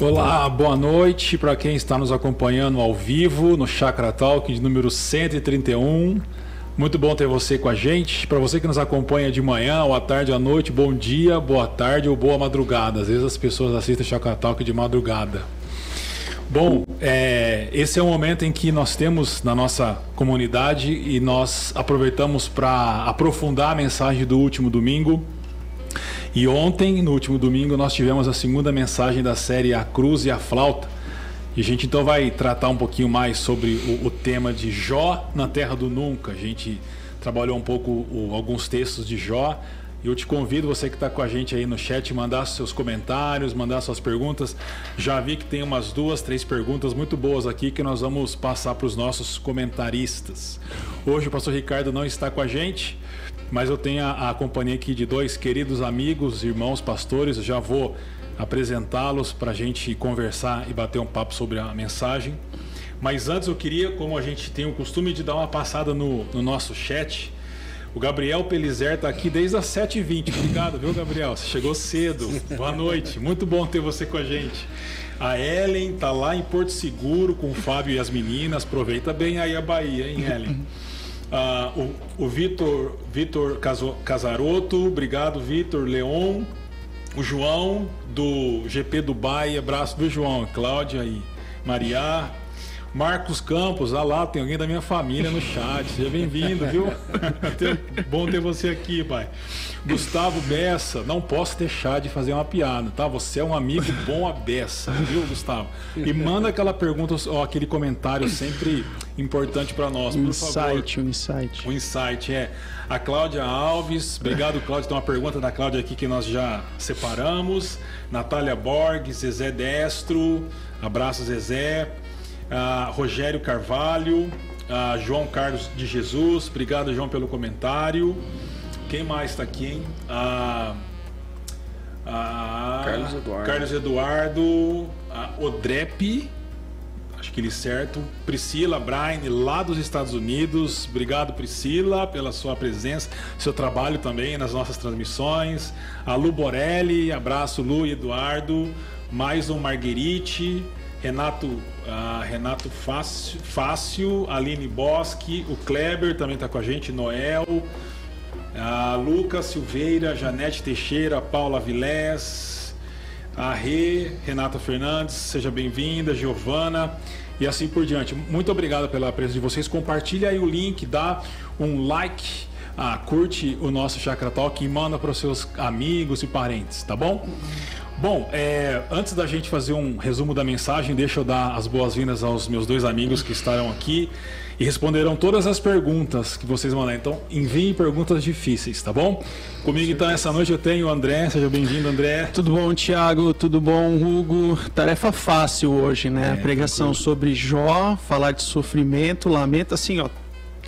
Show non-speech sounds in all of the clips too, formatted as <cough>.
Olá, boa noite para quem está nos acompanhando ao vivo no Chakra Talk de número 131. Muito bom ter você com a gente. Para você que nos acompanha de manhã, ou à tarde, à noite, bom dia, boa tarde ou boa madrugada. Às vezes as pessoas assistem Chakra Talk de madrugada. Bom, é, esse é o momento em que nós temos na nossa comunidade e nós aproveitamos para aprofundar a mensagem do último domingo e ontem, no último domingo, nós tivemos a segunda mensagem da série A Cruz e a Flauta. E a gente então vai tratar um pouquinho mais sobre o, o tema de Jó na Terra do Nunca. A gente trabalhou um pouco o, alguns textos de Jó. E eu te convido, você que está com a gente aí no chat, mandar seus comentários, mandar suas perguntas. Já vi que tem umas duas, três perguntas muito boas aqui que nós vamos passar para os nossos comentaristas. Hoje o pastor Ricardo não está com a gente, mas eu tenho a, a companhia aqui de dois queridos amigos, irmãos pastores. já vou apresentá-los para a gente conversar e bater um papo sobre a mensagem. Mas antes eu queria, como a gente tem o costume de dar uma passada no, no nosso chat, o Gabriel Pelizer está aqui desde as 7h20. Obrigado, viu, Gabriel? Você chegou cedo. Boa noite. Muito bom ter você com a gente. A Ellen está lá em Porto Seguro com o Fábio e as meninas. Aproveita bem aí a Bahia, hein, Ellen? Ah, o, o Vitor, Vitor Casaroto, obrigado, Vitor Leon. O João do GP Dubai, abraço do João, Cláudia e Maria. Marcos Campos, ah lá, tem alguém da minha família no chat. Seja bem-vindo, viu? <laughs> Bom ter você aqui, pai. Gustavo Bessa, não posso deixar de fazer uma piada, tá? Você é um amigo bom a beça, viu, Gustavo? E manda aquela pergunta ou aquele comentário sempre importante para nós, por insight, favor. Insight, um insight. Um insight, é. A Cláudia Alves, obrigado, Cláudia. Tem uma pergunta da Cláudia aqui que nós já separamos. Natália Borges, Zezé Destro, abraço, Zezé. Uh, Rogério Carvalho, uh, João Carlos de Jesus, obrigado, João, pelo comentário. Quem mais está aqui, hein? Uh, Carlos Eduardo. Carlos Eduardo, Odrep, acho que ele certo. Priscila Brian, lá dos Estados Unidos. Obrigado, Priscila, pela sua presença, seu trabalho também nas nossas transmissões. A Lu Borelli, abraço, Lu e Eduardo. Mais um Marguerite. Renato, uh, Renato Fácil, Fácil, Aline Bosque, o Kleber também está com a gente, Noel, uh, Lucas Silveira, Janete Teixeira, Paula Vilés, a Rê, Renata Fernandes, seja bem-vinda, Giovana e assim por diante. Muito obrigado pela presença de vocês. Compartilha aí o link, dá um like, ah, curte o nosso Chakra Talk e manda para os seus amigos e parentes, tá bom? Bom, é, antes da gente fazer um resumo da mensagem, deixa eu dar as boas-vindas aos meus dois amigos que estarão aqui e responderão todas as perguntas que vocês mandarem. Então, enviem perguntas difíceis, tá bom? Comigo, então, essa noite eu tenho o André. Seja bem-vindo, André. Tudo bom, Tiago? Tudo bom, Hugo? Tarefa fácil hoje, né? É, pregação sobre Jó, falar de sofrimento, lamento, assim, ó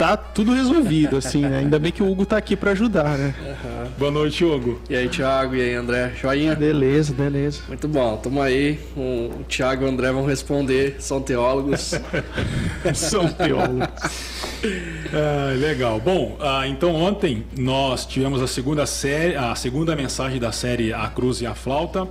tá tudo resolvido, assim, né? Ainda bem que o Hugo tá aqui para ajudar, né? Uhum. Boa noite, Hugo. E aí, Thiago, e aí, André? Joinha? Beleza, beleza. Muito bom, tamo aí. O Thiago e o André vão responder, são teólogos. <laughs> são teólogos. Ah, legal. Bom, ah, então ontem nós tivemos a segunda série, a segunda mensagem da série A Cruz e a Flauta.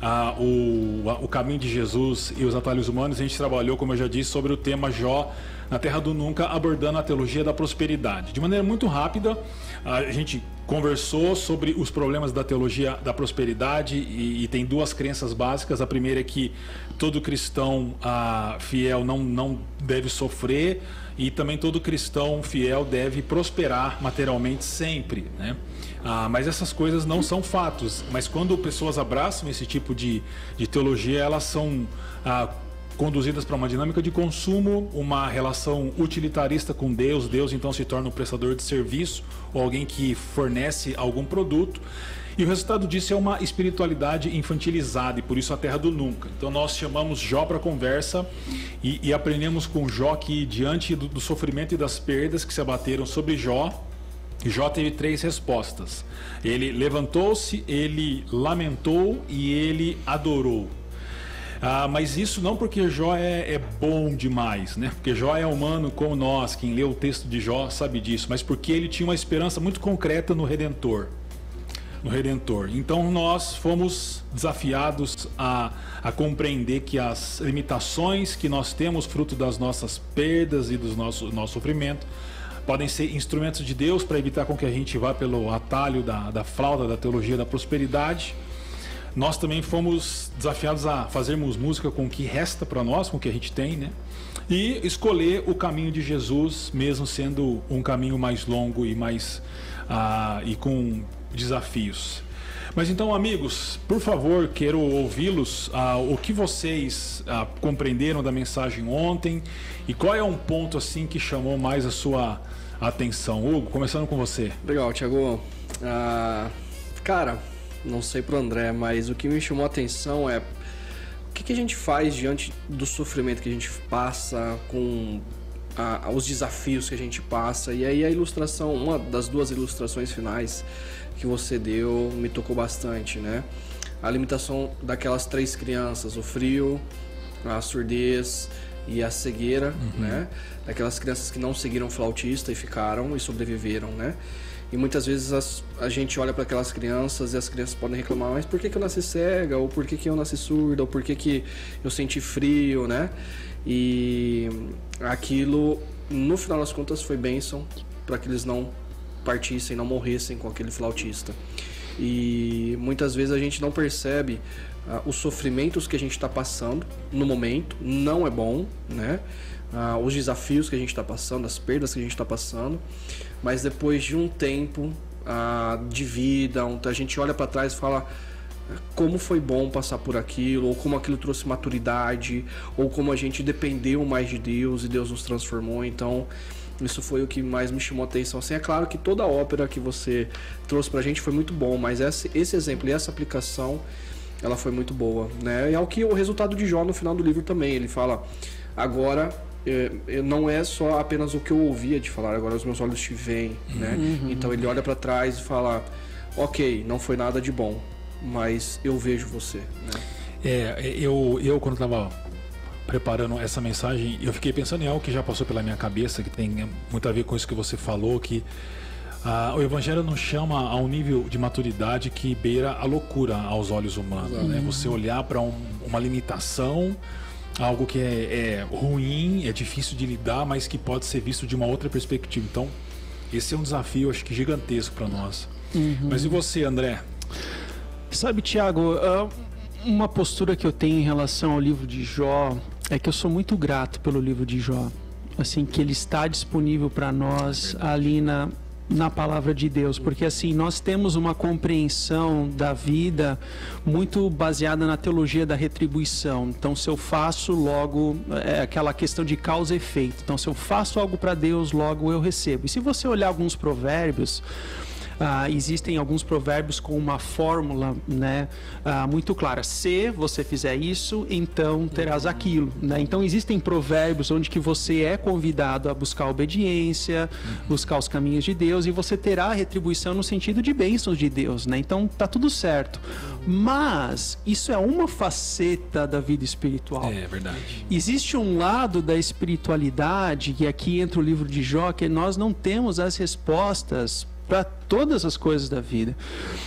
Ah, o, o caminho de Jesus e os atalhos humanos, a gente trabalhou, como eu já disse, sobre o tema Jó na Terra do Nunca, abordando a teologia da prosperidade. De maneira muito rápida, a gente conversou sobre os problemas da teologia da prosperidade e, e tem duas crenças básicas. A primeira é que todo cristão ah, fiel não, não deve sofrer e também todo cristão fiel deve prosperar materialmente sempre, né? Ah, mas essas coisas não são fatos. Mas quando pessoas abraçam esse tipo de, de teologia, elas são ah, conduzidas para uma dinâmica de consumo, uma relação utilitarista com Deus. Deus então se torna um prestador de serviço ou alguém que fornece algum produto. E o resultado disso é uma espiritualidade infantilizada e por isso a terra do nunca. Então nós chamamos Jó para conversa e, e, aprendemos com Jó que diante do, do sofrimento e das perdas que se abateram sobre Jó, Jó teve três respostas. Ele levantou-se, ele lamentou e ele adorou. Ah, mas isso não porque Jó é, é, bom demais, né? Porque Jó é humano como nós, quem lê o texto de Jó sabe disso, mas porque ele tinha uma esperança muito concreta no Redentor. no Redentor. Então nós fomos desafiados a, a compreender que as limitações que nós temos, fruto das nossas perdas e do nosso, nosso sofrimento, podem ser instrumentos de Deus para evitar com que a gente vá pelo atalho da, da flauta, da teologia da prosperidade. Nós também fomos desafiados a fazermos música com o que resta para nós, com o que a gente tem, né? E escolher o caminho de Jesus, mesmo sendo um caminho mais longo e mais ah, e com desafios. Mas então, amigos, por favor, quero ouvi-los. Ah, o que vocês ah, compreenderam da mensagem ontem e qual é um ponto assim que chamou mais a sua atenção? Hugo, começando com você. Legal, Thiago. Ah, cara, não sei pro André, mas o que me chamou a atenção é o que, que a gente faz diante do sofrimento que a gente passa, com a, os desafios que a gente passa. E aí a ilustração, uma das duas ilustrações finais que você deu me tocou bastante, né? A limitação daquelas três crianças, o frio, a surdez e a cegueira, uhum. né? Daquelas crianças que não seguiram flautista e ficaram e sobreviveram, né? E muitas vezes as, a gente olha para aquelas crianças e as crianças podem reclamar, mas por que, que eu nasci cega? Ou por que, que eu nasci surda? Ou por que, que eu senti frio, né? E aquilo, no final das contas, foi bênção para que eles não partissem, não morressem com aquele flautista. E muitas vezes a gente não percebe uh, os sofrimentos que a gente está passando no momento, não é bom, né? Uh, os desafios que a gente está passando, as perdas que a gente está passando, mas depois de um tempo uh, de vida, a gente olha para trás e fala como foi bom passar por aquilo, ou como aquilo trouxe maturidade, ou como a gente dependeu mais de Deus e Deus nos transformou. Então, isso foi o que mais me chamou a atenção. Assim, é claro que toda a ópera que você trouxe pra gente foi muito bom, mas esse, esse exemplo e essa aplicação, ela foi muito boa, né? E é o que o resultado de Jó no final do livro também, ele fala: "Agora é, não é só apenas o que eu ouvia de falar, agora os meus olhos te veem, né? Uhum. Então ele olha para trás e fala: "OK, não foi nada de bom, mas eu vejo você", né? É, eu, eu quando estava preparando essa mensagem, eu fiquei pensando em algo que já passou pela minha cabeça, que tem muito a ver com isso que você falou, que ah, o Evangelho nos chama a um nível de maturidade que beira a loucura aos olhos humanos. Né? Você olhar para um, uma limitação, algo que é, é, ruim, é difícil de lidar, mas que pode ser visto de uma outra perspectiva. Então, esse é um desafio, acho que gigantesco para nós. Uhum. Mas e você, André? Sabe, Tiago, ah, uma postura que eu tenho em relação ao livro de Jó é que eu sou muito grato pelo livro de Jó. Assim, que ele está disponível para nós é ali na, na palavra de Deus, porque assim nós temos uma compreensão da vida muito baseada na teologia da retribuição. Então, se eu faço, logo é aquela questão de causa e efeito. Então, se eu faço algo para Deus, logo eu recebo. E se você olhar alguns provérbios, ah, existem alguns provérbios com uma fórmula né, ah, muito clara. Se você fizer isso, então terás aquilo. Né? Então existem provérbios onde que você é convidado a buscar a obediência, buscar os caminhos de Deus e você terá a retribuição no sentido de bênçãos de Deus. Né? Então tá tudo certo. Mas isso é uma faceta da vida espiritual. É verdade. Existe um lado da espiritualidade, e aqui entra o livro de Jó, que nós não temos as respostas para todas as coisas da vida.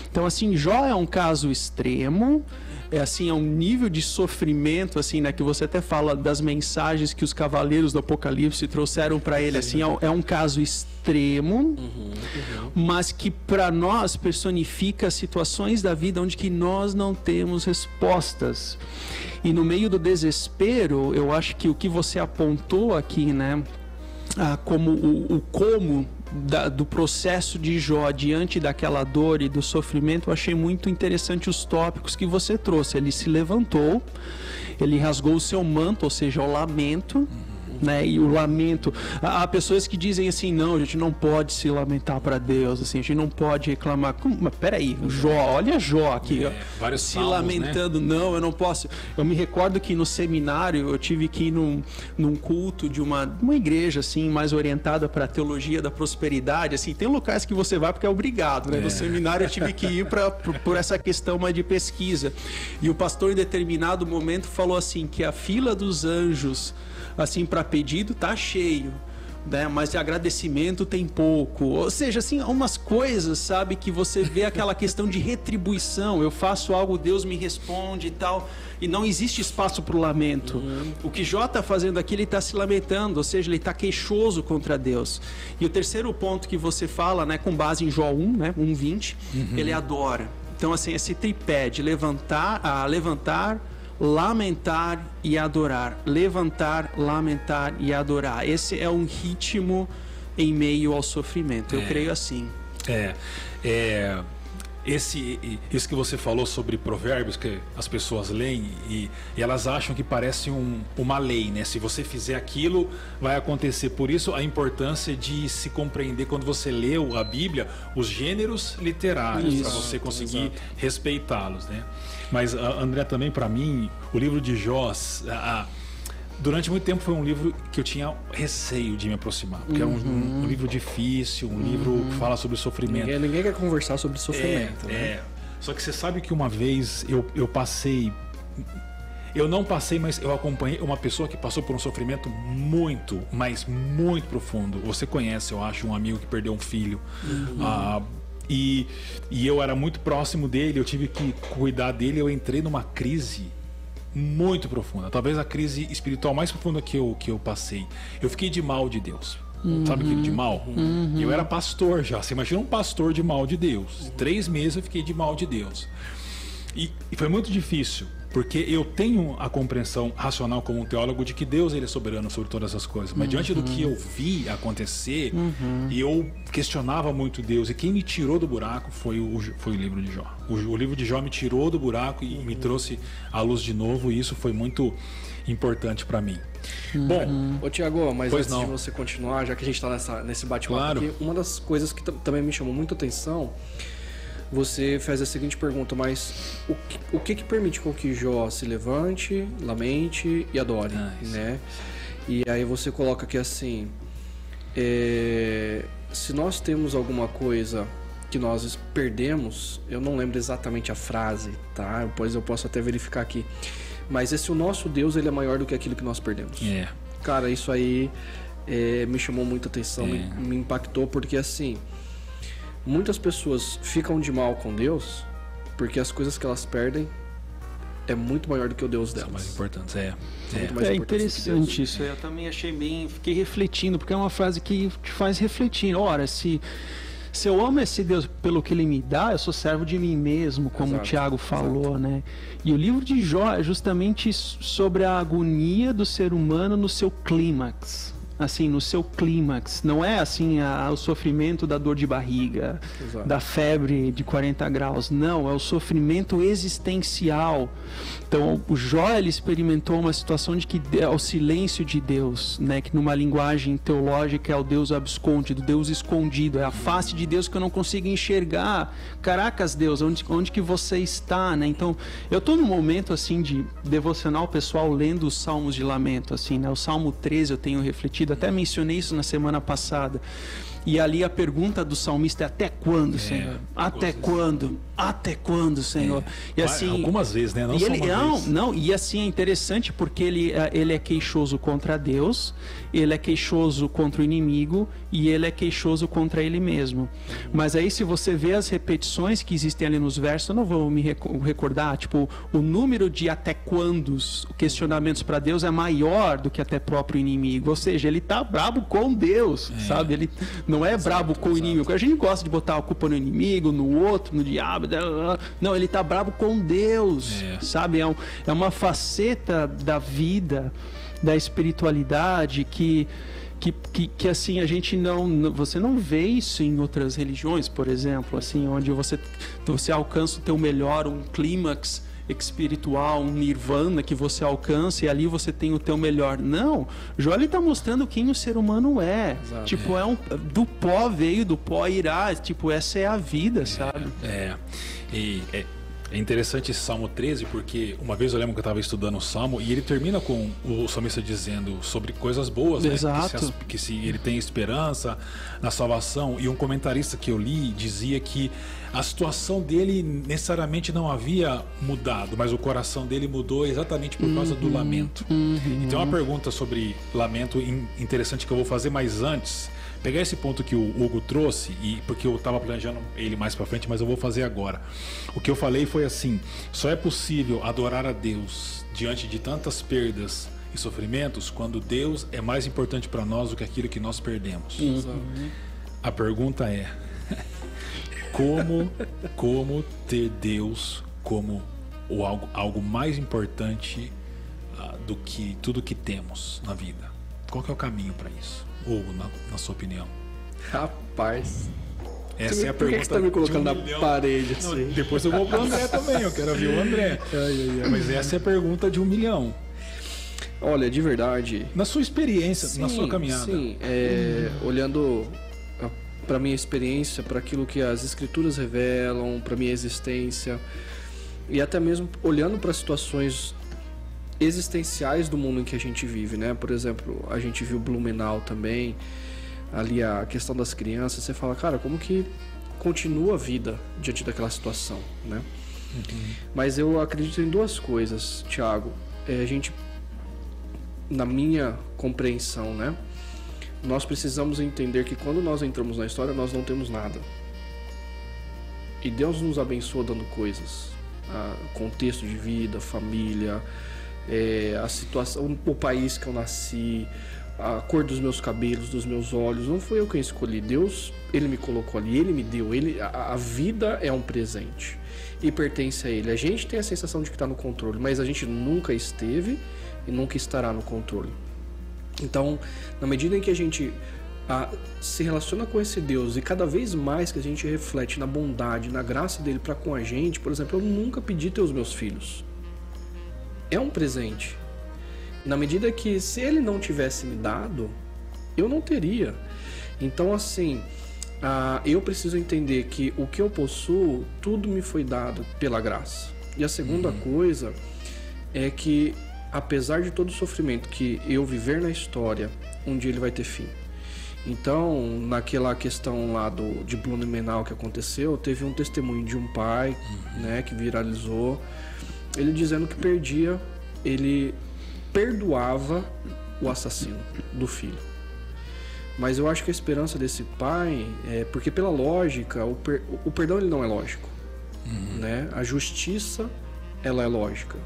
Então, assim, Jó é um caso extremo, é assim, é um nível de sofrimento, assim, né, que você até fala das mensagens que os cavaleiros do Apocalipse trouxeram para ele, assim, é, é, um caso extremo, uhum, uhum. mas que para nós personifica situações da vida onde que nós não temos respostas. E no meio do desespero, eu acho que o que você apontou aqui, né, ah, como o, o como da, do processo de Jó diante daquela dor e do sofrimento, eu achei muito interessante os tópicos que você trouxe. Ele se levantou, ele rasgou o seu manto, ou seja, o lamento né? E o lamento. Há pessoas que dizem assim: não, a gente não pode se lamentar para Deus, assim, a gente não pode reclamar. Como? Mas peraí, Jó, olha Jó aqui, é, vários se salmos, né? lamentando, né? não, eu não posso. Eu me recordo que no seminário eu tive que ir num, num culto de uma, uma igreja assim, mais orientada para a teologia da prosperidade. Assim, tem locais que você vai porque é obrigado, né? É. No seminário eu tive que ir por, por essa questão mais de pesquisa. E o pastor, em determinado momento, falou assim: que a fila dos anjos assim para pedido tá cheio, né? Mas de agradecimento tem pouco. Ou seja, assim, umas coisas, sabe, que você vê aquela <laughs> questão de retribuição. Eu faço algo, Deus me responde e tal. E não existe espaço para o lamento. Uhum. O que Jó está fazendo aqui, ele está se lamentando, ou seja, ele está queixoso contra Deus. E o terceiro ponto que você fala, né, com base em Jó 1, né, 1:20, uhum. ele adora. Então, assim, esse tripé de levantar, a levantar, lamentar e adorar. Levantar, lamentar e adorar. Esse é um ritmo em meio ao sofrimento. Eu é, creio assim. É. é esse isso que você falou sobre provérbios que as pessoas leem e, e elas acham que parece um, uma lei, né? Se você fizer aquilo, vai acontecer. Por isso a importância de se compreender quando você leu a Bíblia os gêneros literários para você conseguir respeitá-los, né? Mas André também para mim o livro de Jó a, Durante muito tempo foi um livro que eu tinha receio de me aproximar, porque uhum. é um, um, livro difícil, um uhum. livro que fala sobre sofrimento. Ninguém, ninguém quer conversar sobre sofrimento, é, né? É. Só que você sabe que uma vez eu, eu passei. Eu não passei, mas eu acompanhei uma pessoa que passou por um sofrimento muito, mas muito profundo. Você conhece, eu acho, um amigo que perdeu um filho. Uhum. Ah, e, e eu era muito próximo dele, eu tive que cuidar dele. Eu entrei numa crise muito profunda. Talvez a crise espiritual mais profunda que eu, que eu passei. Eu fiquei de mal de Deus. Uhum. Sabe aquilo de mal? Uhum. Eu era pastor já. Você imagina um pastor de mal de Deus. Três meses eu fiquei de mal de Deus. E, e, foi muito difícil, porque eu tenho a compreensão racional como um teólogo de que Deus ele é soberano sobre todas as coisas. Mas uhum. diante do que eu vi acontecer, uhum. eu questionava muito Deus. E quem me tirou do buraco foi o, foi o livro de Jó. O, o livro de Jó me tirou do buraco e uhum. me trouxe à luz de novo. E isso foi muito importante para mim. Bom, ô Tiago, mas antes não. de você continuar, já que a gente está nesse bate-papo claro. aqui, uma das coisas que também me chamou muita atenção você faz a seguinte pergunta, mas o que, o que, que permite com que Jó se levante, lamente e adore, ah, né? E aí você coloca aqui assim, é, se nós temos alguma coisa que nós perdemos, eu não lembro exatamente a frase, tá? Pois eu posso até verificar aqui. Mas esse o nosso Deus, ele é maior do que aquilo que nós perdemos. É. Cara, isso aí é, me chamou muita atenção, é. me, me impactou, porque assim, muitas pessoas ficam de mal com Deus porque as coisas que elas perdem é muito maior do que o Deus delas. São mais importantes, é. É, é interessante isso. Eu também achei bem, fiquei refletindo, porque é uma frase que te faz refletir. Ora, se se eu amo esse Deus pelo que ele me dá, eu sou servo de mim mesmo, como exato, o Tiago falou, exato. né? E o livro de Jó é justamente sobre a agonia do ser humano no seu clímax assim, no seu clímax. Não é assim a, o sofrimento da dor de barriga, Exato. da febre de 40 graus. Não, é o sofrimento existencial. Então, o Jó ele experimentou uma situação de que é o silêncio de Deus, né? Que numa linguagem teológica é o Deus abscondido, Deus escondido, é a face de Deus que eu não consigo enxergar. Caracas, Deus, onde, onde que você está, né? Então, eu estou num momento assim de devocional pessoal lendo os salmos de lamento, assim, né? O Salmo 13 eu tenho refletido. Até mencionei isso na semana passada. E ali a pergunta do salmista é até quando, é, Senhor? Até quando? Até quando, Senhor? É. E assim, algumas vezes, né? Não, e ele, não, não, e assim é interessante porque ele, é, ele é queixoso contra Deus, ele é queixoso contra o inimigo e ele é queixoso contra ele mesmo. Mas aí se você vê as repetições que existem ali nos versos, eu não vou me recordar, tipo, o número de até quandos questionamentos para Deus é maior do que até próprio inimigo. Ou seja, ele tá brabo com Deus, é. sabe? Ele não é exato, brabo com exato. o inimigo. A gente gosta de botar a culpa no inimigo, no outro, no diabo. Não, ele tá brabo com Deus, é. sabe? É, um, é uma faceta da vida, da espiritualidade que que, que, que, assim a gente não você não vê isso em outras religiões por exemplo assim onde você você alcança o teu melhor um clímax espiritual, um nirvana que você alcança e ali você tem o teu melhor. Não, Jó está mostrando quem o ser humano é. Exato, tipo, é. um do pó veio, do pó irá, tipo, essa é a vida, é, sabe? É. E é, É interessante esse Salmo 13 porque uma vez eu lembro que eu estava estudando o Salmo e ele termina com o salmista dizendo sobre coisas boas, né? Exato. Que, se, que se ele tem esperança na salvação. E um comentarista que eu li dizia que a situação dele necessariamente não havia mudado, mas o coração dele mudou exatamente por causa do lamento. Então, uma pergunta sobre lamento in- interessante que eu vou fazer, mas antes, pegar esse ponto que o Hugo trouxe, e porque eu estava planejando ele mais para frente, mas eu vou fazer agora. O que eu falei foi assim: só é possível adorar a Deus diante de tantas perdas e sofrimentos quando Deus é mais importante para nós do que aquilo que nós perdemos. A pergunta é: como, como ter Deus como o algo, algo mais importante ah, do que tudo que temos na vida? Qual que é o caminho para isso? Ou na, na sua opinião? Rapaz. Essa é a Por que pergunta. que você tá me colocando um na milhão. parede Não, assim? depois eu vou pro André <laughs> também, eu quero ouvir o André. Mas essa é a pergunta de um milhão. Olha, de verdade. Na sua experiência, na sua caminhada. Sim, é, olhando para minha experiência, para aquilo que as escrituras revelam, para minha existência e até mesmo olhando para situações existenciais do mundo em que a gente vive, né? Por exemplo, a gente viu Blumenau também, ali a questão das crianças, você fala, cara, como que continua a vida diante daquela situação, né? Mas eu acredito em duas coisas, Thiago. É, a gente na minha compreensão, né? Nós precisamos entender que quando nós entramos na história, nós não temos nada. E Deus nos abençoa dando coisas. Ah, contexto de vida, família, é, a situação, o país que eu nasci, a cor dos meus cabelos, dos meus olhos. Não foi eu quem escolhi. Deus, Ele me colocou ali, Ele me deu. Ele, a, a vida é um presente e pertence a Ele. A gente tem a sensação de que está no controle, mas a gente nunca esteve e nunca estará no controle. Então, na medida em que a gente ah, se relaciona com esse Deus e cada vez mais que a gente reflete na bondade, na graça dele para com a gente, por exemplo, eu nunca pedi ter os meus filhos. É um presente. Na medida que se ele não tivesse me dado, eu não teria. Então, assim, ah, eu preciso entender que o que eu possuo, tudo me foi dado pela graça. E a segunda coisa é que, apesar de todo o sofrimento que eu viver na história, um dia ele vai ter fim. Então, naquela questão lá do, de Blumenau que aconteceu, teve um testemunho de um pai, né, que viralizou, ele dizendo que perdia, ele perdoava o assassino do filho. Mas eu acho que a esperança desse pai é porque pela lógica, o, per- o perdão ele não é lógico, né? A justiça ela é lógica.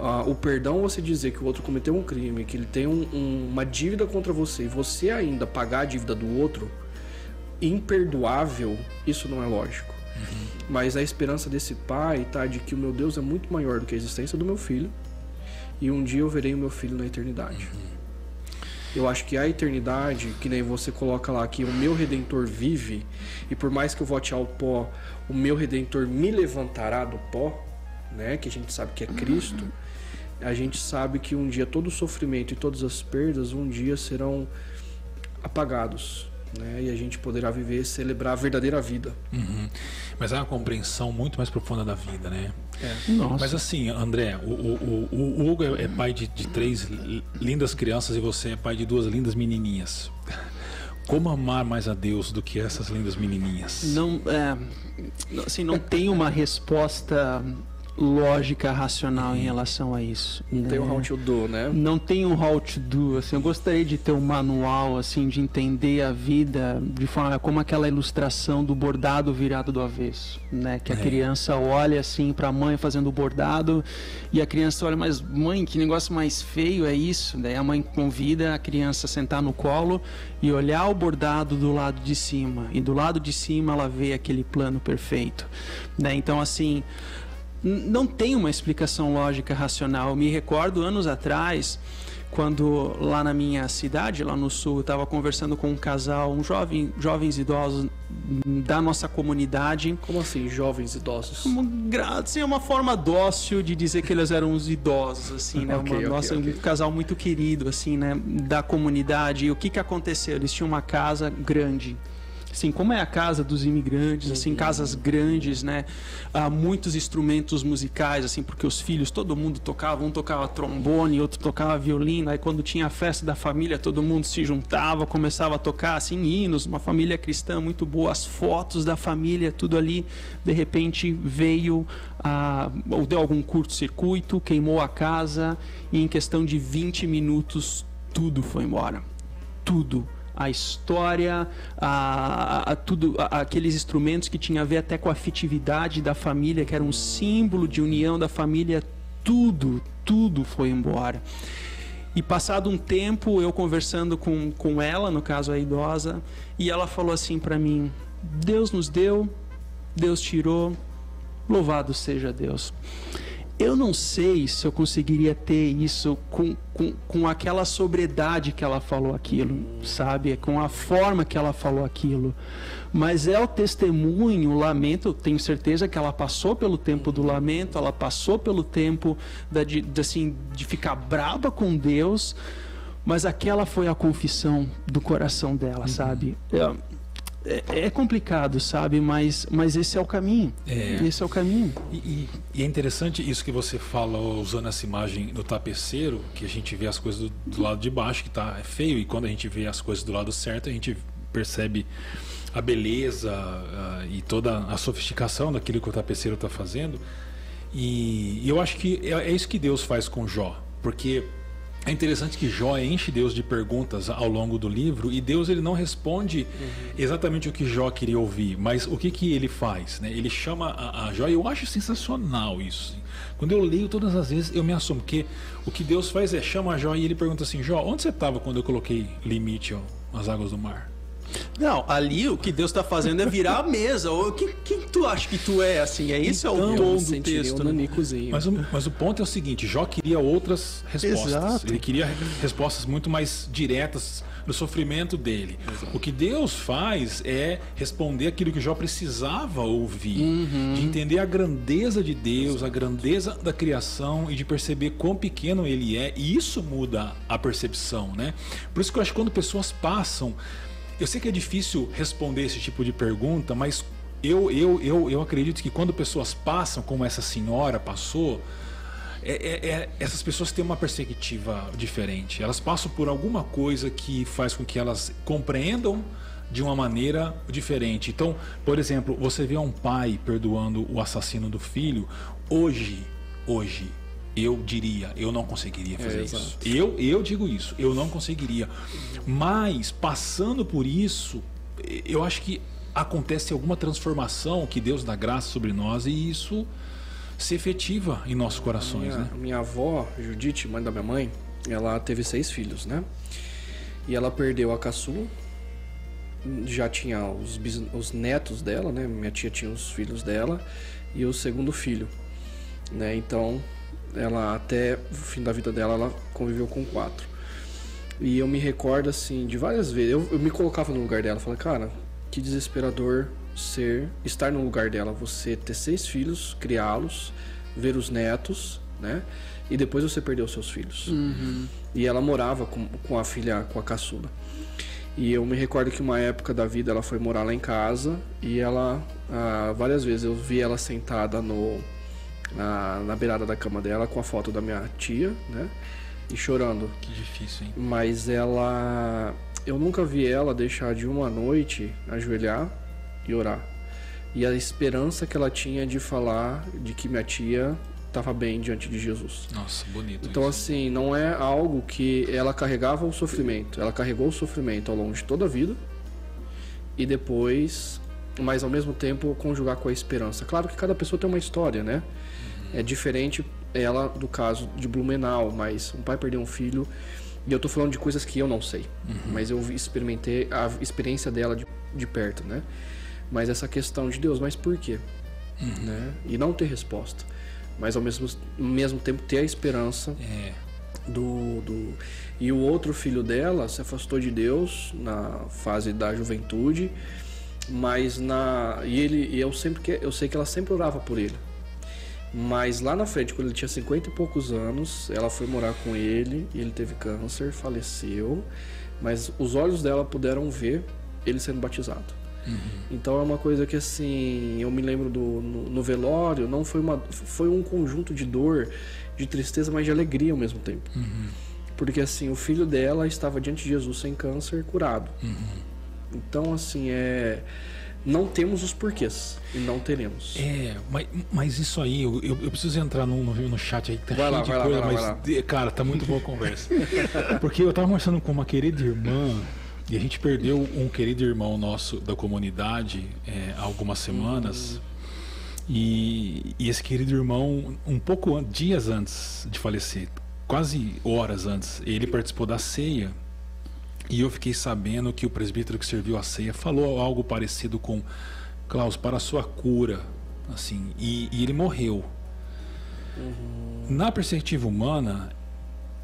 Ah, o perdão você dizer que o outro cometeu um crime, que ele tem um- um- uma dívida contra você e você ainda pagar a dívida do outro, imperdoável, isso não é lógico. Mas a esperança desse pai tá de que o meu Deus é muito maior do que a existência do meu filho e um dia eu verei o meu filho na eternidade. Eu acho que a eternidade, que nem você coloca lá que o meu redentor vive e por mais que eu vote ao pó, o meu redentor me levantará do pó, né, que a gente sabe que é Cristo. A gente sabe que um dia todo o sofrimento e todas as perdas um dia serão apagados, né? E a gente poderá viver e celebrar a verdadeira vida. Uhum. Mas é uma compreensão muito mais profunda da vida, né? Nossa. Mas assim, André, o, o, o- o Hugo é é pai de, de três li- lindas crianças e você é pai de duas lindas menininhas. Como amar mais a Deus do que essas lindas menininhas? Não, é, assim, não tem uma resposta lógica, racional em relação a isso. né? Tem o How to Do, né? Não tem um how to do, assim, eu gostaria de ter um manual, assim, de entender a vida de forma como aquela ilustração do bordado virado do avesso, né? Que a É. criança olha, assim, para a mãe fazendo o bordado e a criança olha, mas mãe, que negócio mais feio é isso? Daí a mãe convida a criança a sentar no colo e olhar o bordado do lado de cima e do lado de cima ela vê aquele plano perfeito, né? Então, assim, não tem uma explicação lógica racional. Eu me recordo anos atrás, quando lá na minha cidade, lá no sul, estava conversando com um casal, um jovem, jovens idosos da nossa comunidade. Como assim, jovens idosos? Uma, assim, uma forma dócil de dizer que eles eram uns idosos, assim, né? <laughs> Ok, Uma- ok, nossa, ok. um casal muito querido, assim, né? Da comunidade. E o que que aconteceu? Eles tinham uma casa grande. Assim, como é a casa dos imigrantes, assim, casas grandes, né? Ah, muitos instrumentos musicais, assim, porque os filhos, todo mundo tocava, um tocava trombone, outro tocava violino, aí quando tinha a festa da família, todo mundo se juntava, começava a tocar, assim, hinos, uma família cristã muito boa, as fotos da família, tudo ali, de repente veio, ah, ou deu algum curto-circuito, queimou a casa, e em questão de 20 minutos, tudo foi embora. Tudo a história, a, a, tudo, a, aqueles instrumentos que tinha a ver até com a afetividade da família, que era um símbolo de união da família, tudo, tudo foi embora. E passado um tempo, eu conversando com, com ela, no caso a idosa, e ela falou assim para mim: Deus nos deu, Deus tirou, louvado seja Deus. Eu não sei se eu conseguiria ter isso com, com, com aquela sobriedade que ela falou aquilo, sabe? Com a forma que ela falou aquilo. Mas é o testemunho, o lamento, tenho certeza que ela passou pelo tempo do lamento, ela passou pelo tempo da, de, de, assim, de ficar brava com Deus, mas aquela foi a confissão do coração dela, uhum. sabe? Eu, é, é, complicado, sabe? Mas, mas esse é o caminho. É. Esse é o caminho. E, e, e, é interessante isso que você fala usando essa imagem do tapeceiro, que a gente vê as coisas do, do lado de baixo, que tá feio, e quando a gente vê as coisas do lado certo, a gente percebe a beleza uh, e toda a sofisticação daquilo que o tapeceiro está fazendo. E, e, eu acho que é, é isso que Deus faz com Jó, porque é interessante que Jó enche Deus de perguntas ao longo do livro e Deus ele não responde uhum. exatamente o que Jó queria ouvir, mas o que, que ele faz? Né? Ele chama a, a Jó e eu acho sensacional isso. Quando eu leio todas as vezes eu me assumo, porque o que Deus faz é chama a Jó e ele pergunta assim: Jó, onde você estava quando eu coloquei limite ó, às águas do mar? Não, ali o que Deus está fazendo é virar a mesa. Ou quem, quem tu acha que tu é, assim? É isso então, é o então, tom do texto. Né? Mas, o, mas o ponto é o seguinte: Jó queria outras respostas. Exato. Ele queria respostas muito mais diretas no sofrimento dele. Exato. O que Deus faz é responder aquilo que Jó precisava ouvir, uhum. de entender a grandeza de Deus, Exato. a grandeza da criação e de perceber quão pequeno ele é. E isso muda a percepção, né? Por isso que eu acho que quando pessoas passam eu sei que é difícil responder esse tipo de pergunta, mas eu, eu, eu, eu acredito que quando pessoas passam, como essa senhora passou, é, é, é, essas pessoas têm uma perspectiva diferente. Elas passam por alguma coisa que faz com que elas compreendam de uma maneira diferente. Então, por exemplo, você vê um pai perdoando o assassino do filho, hoje, hoje, eu diria, eu não conseguiria fazer é, isso. Eu, eu digo isso, eu não conseguiria. Mas passando por isso, eu acho que acontece alguma transformação que Deus dá graça sobre nós e isso se efetiva em nossos corações, minha, né? Minha avó, Judite, mãe da minha mãe, ela teve seis filhos, né? E ela perdeu a caçula, já tinha os, os netos dela, né? Minha tia tinha os filhos dela e o segundo filho, né? Então ela até o fim da vida dela ela conviveu com quatro. E eu me recordo assim de várias vezes, eu, eu me colocava no lugar dela, falei, cara, que desesperador ser estar no lugar dela, você ter seis filhos, criá-los, ver os netos, né? E depois você perder os seus filhos. Uhum. E ela morava com, com a filha, com a caçula. E eu me recordo que uma época da vida ela foi morar lá em casa e ela, ah, várias vezes eu vi ela sentada no, na, na beirada da cama dela com a foto da minha tia, né? E chorando. Que difícil, hein? Mas ela. Eu nunca vi ela deixar de uma noite ajoelhar e orar. E a esperança que ela tinha de falar de que minha tia estava bem diante de Jesus. Nossa, bonito. Então, isso. assim, não é algo que ela carregava o sofrimento. Ela carregou o sofrimento ao longo de toda a vida. E depois, mas ao mesmo tempo, conjugar com a esperança. Claro que cada pessoa tem uma história, né? É diferente ela do caso de Blumenau, mas um pai perdeu um filho. E eu tô falando de coisas que eu não sei. Uhum. Mas eu experimentei a experiência dela de, de perto, né? Mas essa questão de Deus, mas por quê? Uhum. Né? E não ter resposta. Mas ao mesmo, mesmo tempo ter a esperança é. do, do. E o outro filho dela se afastou de Deus na fase da juventude. Mas na. E ele. E eu sempre eu sei que ela sempre orava por ele. Mas lá na frente, quando ele tinha 50 e poucos anos, ela foi morar com ele e ele teve câncer, faleceu. Mas os olhos dela puderam ver ele sendo batizado. Uhum. Então é uma coisa que assim, eu me lembro do no, no, velório, não foi uma foi um conjunto de dor, de tristeza, mas de alegria ao mesmo tempo. Uhum. Porque assim, o filho dela estava diante de Jesus sem câncer, curado. Uhum. Então assim, é não temos os porquês e não teremos. É, mas, mas isso aí, eu, eu preciso entrar no, no, no chat aí que tá vai cheio lá, de vai coisa, lá, mas, cara, tá muito boa a conversa. <laughs> Porque eu tava conversando com uma querida irmã e a gente perdeu um querido irmão nosso da comunidade é, há algumas semanas. Uhum. E, e, esse querido irmão, um pouco dias antes de falecer, quase horas antes, ele participou da ceia e eu fiquei sabendo que o presbítero que serviu a ceia falou algo parecido com Klaus, para a sua cura, assim, e, e ele morreu. Uhum. Na perspectiva humana,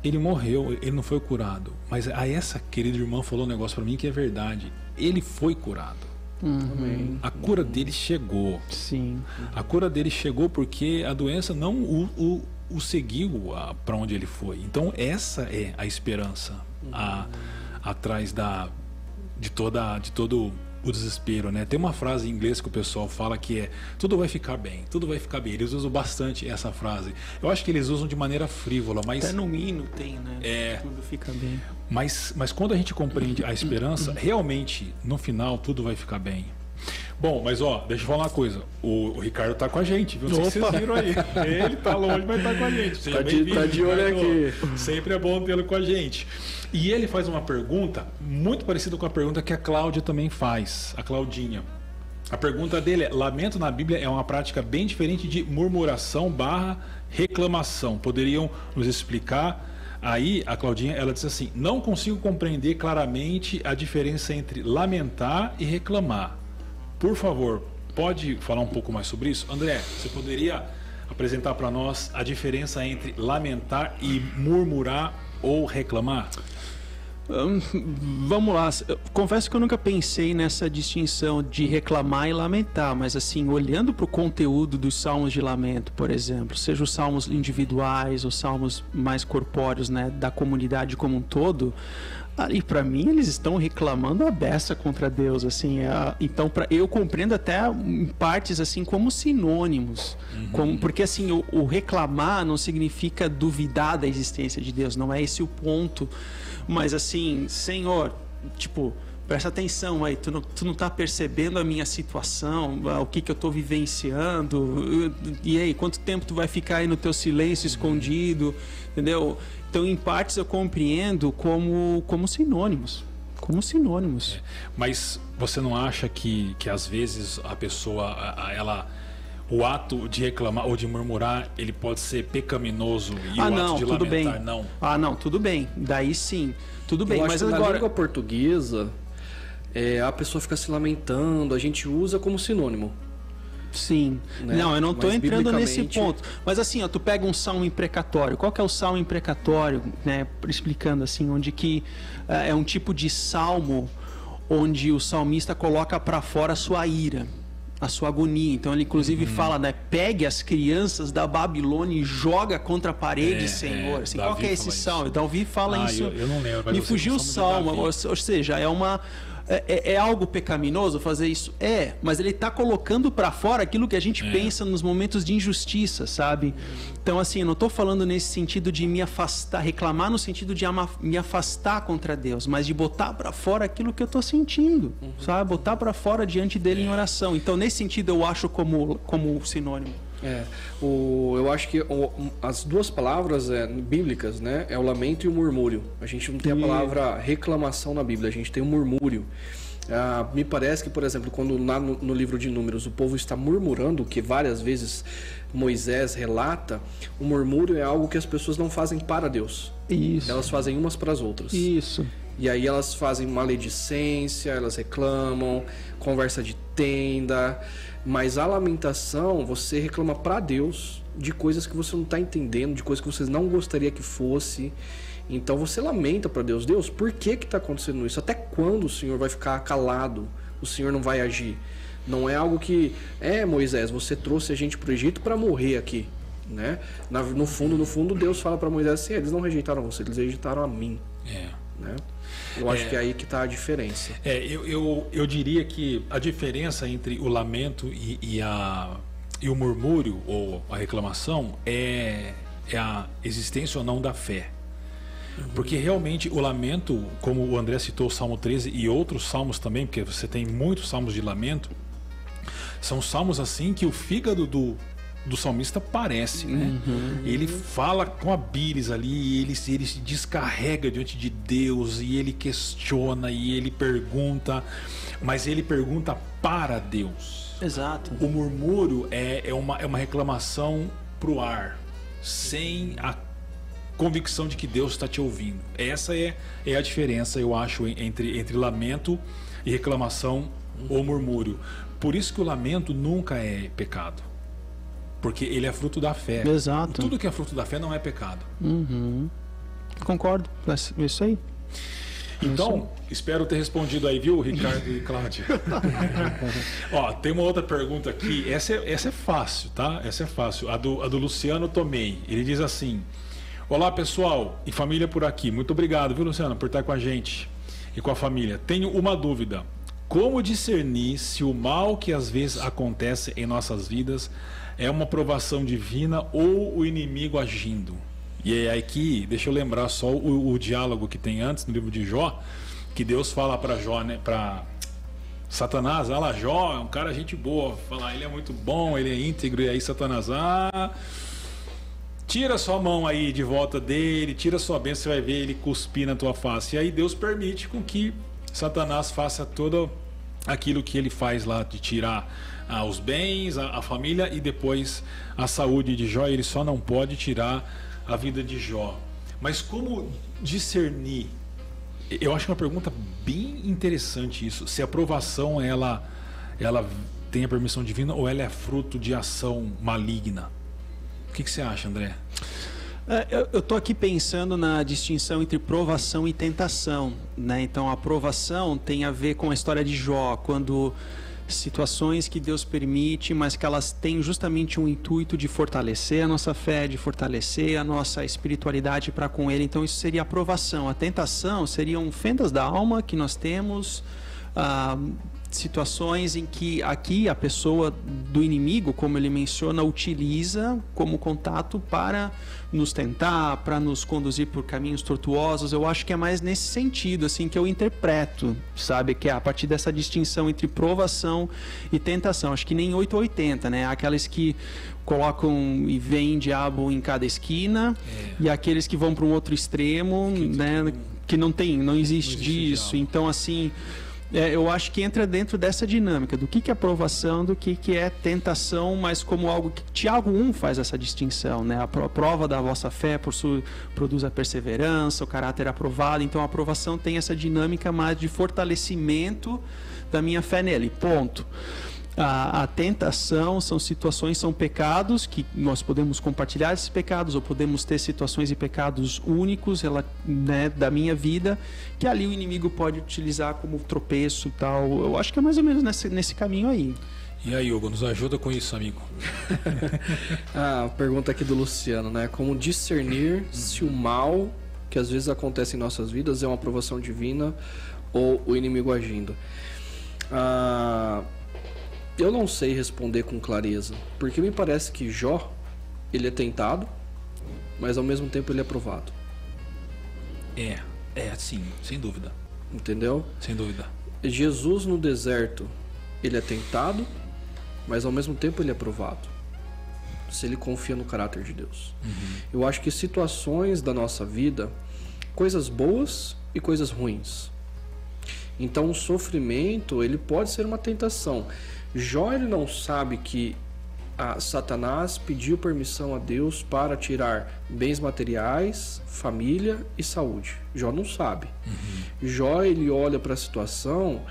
ele morreu, ele não foi curado. Mas a essa querida irmã falou um negócio para mim que é verdade. Ele foi curado. Uhum. A cura dele chegou. Sim. A cura dele chegou porque a doença não o, o, o seguiu para onde ele foi. Então essa é a esperança. Uhum. A, atrás da de toda de todo o desespero, né? Tem uma frase em inglês que o pessoal fala que é tudo vai ficar bem, tudo vai ficar bem. Eles usam bastante essa frase. Eu acho que eles usam de maneira frívola, mas até no hino tem, né? É. Tudo fica bem. Mas mas quando a gente compreende a esperança, <clears throat> realmente no final tudo vai ficar bem. Bom, mas ó, deixa eu falar uma coisa. O, o Ricardo tá com a gente, viu? Não sei se vocês viram aí. Ele tá longe, mas tá com a gente. Seja tá de, tá de olho aqui. Sempre é bom tê-lo com a gente. E ele faz uma pergunta muito parecida com a pergunta que a Cláudia também faz, a Claudinha. A pergunta dele é: lamento na Bíblia é uma prática bem diferente de murmuração barra reclamação. Poderiam nos explicar? Aí a Claudinha ela disse assim: não consigo compreender claramente a diferença entre lamentar e reclamar. Por favor, pode falar um pouco mais sobre isso? André, você poderia apresentar para nós a diferença entre lamentar e murmurar ou reclamar? vamos lá. confesso que eu nunca pensei nessa distinção de reclamar e lamentar, mas assim, olhando para o conteúdo dos salmos de lamento, por exemplo, seja os salmos individuais, os salmos mais corpóreos, né, da comunidade como um todo, ali para mim eles estão reclamando a beça contra Deus, assim. É, então, para eu compreendo até em partes assim como sinônimos, uhum. como, porque assim o, o reclamar não significa duvidar da existência de Deus, não é esse o ponto mas assim, Senhor, tipo, presta atenção aí, tu não, tu não tá percebendo a minha situação, o que que eu tô vivenciando, e aí, quanto tempo tu vai ficar aí no teu silêncio escondido, entendeu? Então, em partes eu compreendo como, como sinônimos, como sinônimos. É, mas você não acha que, que às vezes a pessoa, ela o ato de reclamar ou de murmurar, ele pode ser pecaminoso e ah, o não, ato de tudo lamentar bem. não. Ah, não, tudo bem. Daí sim, tudo bem. Eu mas agora na língua portuguesa, é, a pessoa fica se lamentando, a gente usa como sinônimo. Sim. Né? Não, eu não estou entrando nesse ponto. Mas assim, ó, tu pega um salmo imprecatório. Qual que é o salmo imprecatório, né? Explicando assim, onde que uh, é um tipo de salmo onde o salmista coloca para fora a sua ira a sua agonia. Então ele inclusive uhum. fala, né? Pegue as crianças da Babilônia e joga contra a parede, é, Senhor. Assim, qual que é esse salmo? Então Davi fala ah, isso. Eu, eu não lembro. Me fugiu o salmo, ou, ou seja, é uma é, é, é, algo pecaminoso fazer isso? É, mas ele está colocando para fora aquilo que a gente é. pensa nos momentos de injustiça, sabe? Então, assim, eu não estou falando nesse sentido de me afastar, reclamar no sentido de me afastar contra Deus, mas de botar para fora aquilo que eu estou sentindo, uhum. sabe? Botar para fora diante dele em oração. Então, nesse sentido, eu acho como, como sinônimo. É, o, eu acho que o, as duas palavras é, bíblicas, né, é o lamento e o murmúrio. A gente não tem a palavra reclamação na Bíblia, a gente tem o murmúrio. Ah, me parece que, por exemplo, quando lá no, no, livro de Números o povo está murmurando, que várias vezes Moisés relata, o murmúrio é algo que as pessoas não fazem para Deus. Isso. Elas fazem umas para as outras. Isso. E aí elas fazem maledicência, elas reclamam, conversa de tenda. Mas a lamentação, você reclama para Deus de coisas que você não está entendendo, de coisas que você não gostaria que fosse. Então você lamenta para Deus, Deus, por que que está acontecendo isso? Até quando o Senhor vai ficar calado? O Senhor não vai agir? Não é algo que é Moisés, você trouxe a gente para o Egito para morrer aqui, né? no fundo, no fundo, Deus fala para Moisés assim: eles não rejeitaram você, eles rejeitaram a mim. É. Né? Eu acho que é aí que está a diferença. É, eu, eu, eu diria que a diferença entre o lamento e, e, a, e o murmúrio ou a reclamação é, é a existência ou não da fé. Porque realmente o lamento, como o André citou o Salmo 13 e outros salmos também, porque você tem muitos salmos de lamento, são salmos assim que o fígado do, do salmista parece, né? Uhum. Ele fala com a bíris ali, ele, ele se descarrega diante de Deus e ele questiona e ele pergunta, mas ele pergunta para Deus. Exato. O murmúrio é, é, uma, é uma reclamação pro ar, sem a convicção de que Deus está te ouvindo. Essa é, é a diferença, eu acho, entre, entre lamento e reclamação ou murmúrio. Por isso que o lamento nunca é pecado. Porque ele é fruto da fé. Exato. Tudo que é fruto da fé não é pecado. Uhum. Concordo. É isso aí. Então, espero ter respondido aí, viu, Ricardo e Cláudia? <laughs> <laughs> Ó, tem uma outra pergunta aqui. Essa é, essa é fácil, tá? Essa é fácil. A do, a do Luciano Tomei. Ele diz assim: Olá, pessoal e família por aqui. Muito obrigado, viu, Luciano, por estar com a gente e com a família. Tenho uma dúvida. Como discernir se o mal que às vezes acontece em nossas vidas é uma provação divina ou o inimigo agindo? E é aqui, deixa eu lembrar só o, o diálogo que tem antes no livro de Jó, que Deus fala para Jó, né, para Satanás, ah lá, Jó é um cara gente boa, fala, ele é muito bom, ele é íntegro, e aí Satanás, ah, tira sua mão aí de volta dele, tira sua bênção, você vai ver ele cuspir na tua face. E aí Deus permite com que Satanás faça todo aquilo que ele faz lá de tirar ah, os bens, a, família e depois a saúde de Jó. Ele só não pode tirar a vida de Jó. Mas como discernir? Eu acho uma pergunta bem interessante isso. Se a aprovação ela, ela tem a permissão divina ou ela é fruto de ação maligna? O que, que você acha, André? É, eu estou aqui pensando na distinção entre provação e tentação. Né? Então, a provação tem a ver com a história de Jó, quando situações que Deus permite, mas que elas têm justamente um intuito de fortalecer a nossa fé, de fortalecer a nossa espiritualidade para com Ele. Então, isso seria a provação. A tentação seriam fendas da alma que nós temos. Ah, situações em que aqui a pessoa do inimigo, como ele menciona, utiliza como contato para nos tentar, para nos conduzir por caminhos tortuosos. Eu acho que é mais nesse sentido assim que eu interpreto, sabe, que é a partir dessa distinção entre provação e tentação. Acho que nem 880, né? Aquelas que colocam e veem diabo em cada esquina é. e aqueles que vão para um outro extremo, que, né, que não tem, não existe, não existe disso. Diabo. Então assim, é, eu acho que entra dentro dessa dinâmica do que, que é aprovação, do que, que é tentação, mas como algo que Tiago 1 faz essa distinção, né? A prova da vossa fé produz a perseverança, o caráter aprovado. Então a aprovação tem essa dinâmica mais de fortalecimento da minha fé nele. Ponto. A, a, tentação são situações, são pecados que nós podemos compartilhar esses pecados ou podemos ter situações e pecados únicos né, da minha vida que ali o inimigo pode utilizar como tropeço tal. Eu acho que é mais ou menos nesse, nesse caminho aí. E aí, Hugo, nos ajuda com isso, amigo. <laughs> ah, pergunta aqui do Luciano, né? Como discernir se o mal que às vezes acontece em nossas vidas é uma aprovação divina ou o inimigo agindo? Ah eu não sei responder com clareza, porque me parece que Jó, ele é tentado, mas ao mesmo tempo ele é aprovado. É, é sim, sem dúvida. Entendeu? Sem dúvida. Jesus no deserto, ele é tentado, mas ao mesmo tempo ele é aprovado. Se ele confia no caráter de Deus. Uhum. Eu acho que situações da nossa vida, coisas boas e coisas ruins. Então o sofrimento, ele pode ser uma tentação. Jó ele não sabe que a Satanás pediu permissão a Deus para tirar bens materiais, família e saúde. Jó não sabe. Uhum. Jó ele olha para a situação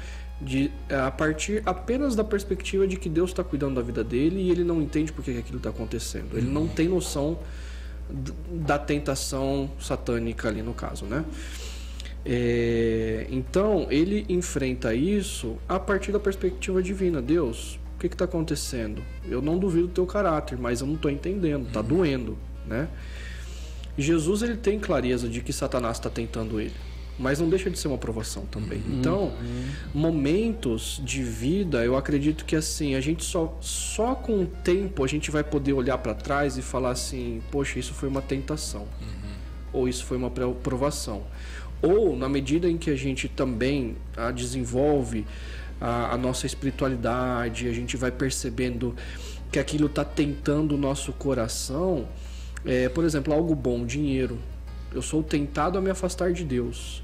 de a partir apenas da perspectiva de que Deus está cuidando da vida dele e ele não entende por que aquilo está acontecendo. Ele não tem noção da tentação satânica ali no caso, né? É, então ele enfrenta isso a partir da perspectiva divina. Deus, o que está acontecendo? Eu não duvido do teu caráter, mas eu não estou entendendo, está uhum. doendo, né? Jesus ele tem clareza de que Satanás está tentando ele. mas não deixa de ser uma provação também. Uhum. Então, momentos de vida, eu acredito que assim, a gente só só com o tempo a gente vai poder olhar para trás e falar assim, poxa, isso foi uma tentação. Uhum. Ou isso foi uma provação. Ou na medida em que a gente também a, desenvolve a, a nossa espiritualidade, a gente vai percebendo que aquilo está tentando o nosso coração, é, por exemplo, algo bom, dinheiro. Eu sou tentado a me afastar de Deus.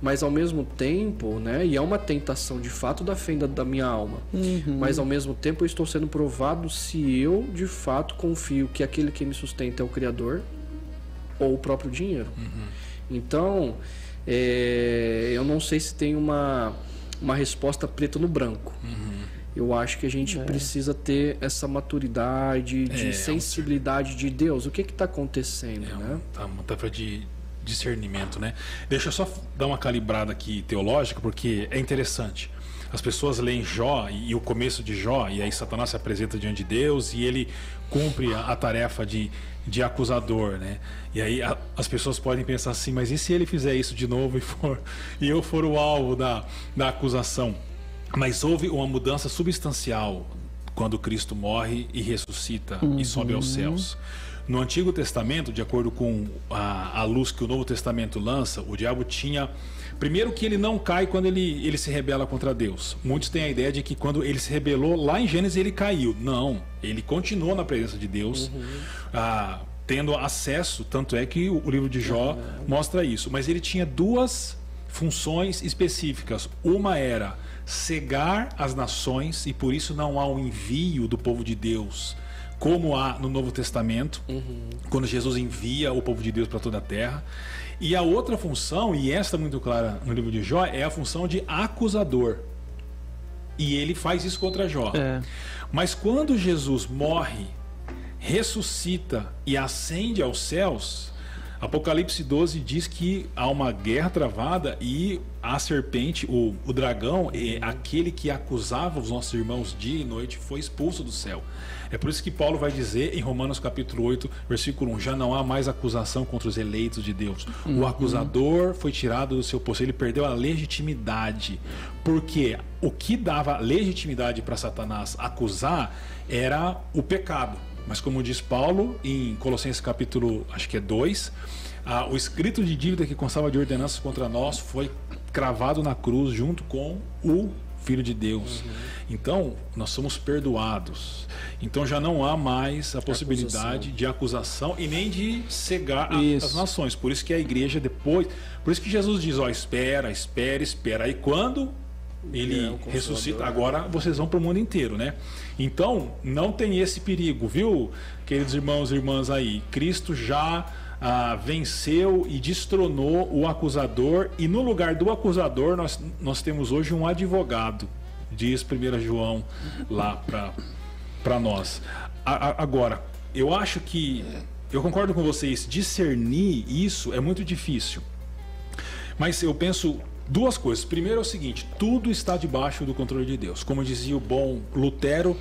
Mas ao mesmo tempo, né, e é uma tentação de fato da fenda da minha alma, uhum. mas ao mesmo tempo eu estou sendo provado se eu de fato confio que aquele que me sustenta é o Criador ou o próprio dinheiro. Uhum. Então, é, eu não sei se tem uma, uma resposta preto no branco. Uhum. Eu acho que a gente é. precisa ter essa maturidade, de é, sensibilidade de Deus. O que está acontecendo, é né? Uma, uma tarefa de discernimento, né? Deixa eu só dar uma calibrada aqui teológica, porque é interessante. As pessoas leem Jó e, e o começo de Jó, e aí Satanás se apresenta diante de Deus e ele cumpre a, a tarefa de, de acusador, né? E aí a, as pessoas podem pensar assim, mas e se ele fizer isso de novo e for e eu for o alvo da, da acusação? Mas houve uma mudança substancial quando Cristo morre e ressuscita uhum. e sobe aos céus. No Antigo Testamento, de acordo com a, a, luz que o Novo Testamento lança, o diabo tinha. Primeiro, que ele não cai quando ele, ele se rebela contra Deus. Muitos têm a ideia de que quando ele se rebelou lá em Gênesis ele caiu. Não, ele continuou na presença de Deus. Uhum. Ah, tendo acesso, tanto é que o, livro de Jó mostra isso. Mas ele tinha duas funções específicas. Uma era cegar as nações e por isso não há o envio do povo de Deus como há no Novo Testamento, uhum. quando Jesus envia o povo de Deus para toda a terra. E a outra função, e esta muito clara no livro de Jó, é a função de acusador. E ele faz isso contra Jó. É. Mas quando Jesus morre, ressuscita e ascende aos céus, Apocalipse 12 diz que há uma guerra travada e a serpente, o, o dragão, é aquele que acusava os nossos irmãos dia e noite, foi expulso do céu. É por isso que Paulo vai dizer em Romanos capítulo 8, versículo 1, já não há mais acusação contra os eleitos de Deus. Uhum. O acusador foi tirado do seu posto, ele perdeu a legitimidade. Porque o que dava legitimidade para Satanás acusar era o pecado. Mas como diz Paulo em Colossenses capítulo, acho que é 2, ah, o escrito de dívida que constava de ordenanças contra nós foi cravado na cruz junto com o Filho de Deus. Uhum. Então, nós somos perdoados. Então já não há mais a possibilidade acusação. de acusação e nem de cegar a, as nações. Por isso que a igreja depois. Por isso que Jesus diz: ó, espera, espera, espera. Aí quando ele é ressuscita. Agora vocês vão para o mundo inteiro, né? Então, não tem esse perigo, viu, queridos irmãos e irmãs aí? Cristo já ah, venceu e destronou o acusador, e no lugar do acusador, nós, nós temos hoje um advogado, diz 1 João lá para nós. A, a, agora, eu acho que. Eu concordo com vocês, discernir isso é muito difícil. Mas eu penso Duas coisas. Primeiro é o seguinte: tudo está debaixo do controle de Deus. Como dizia o bom Lutero,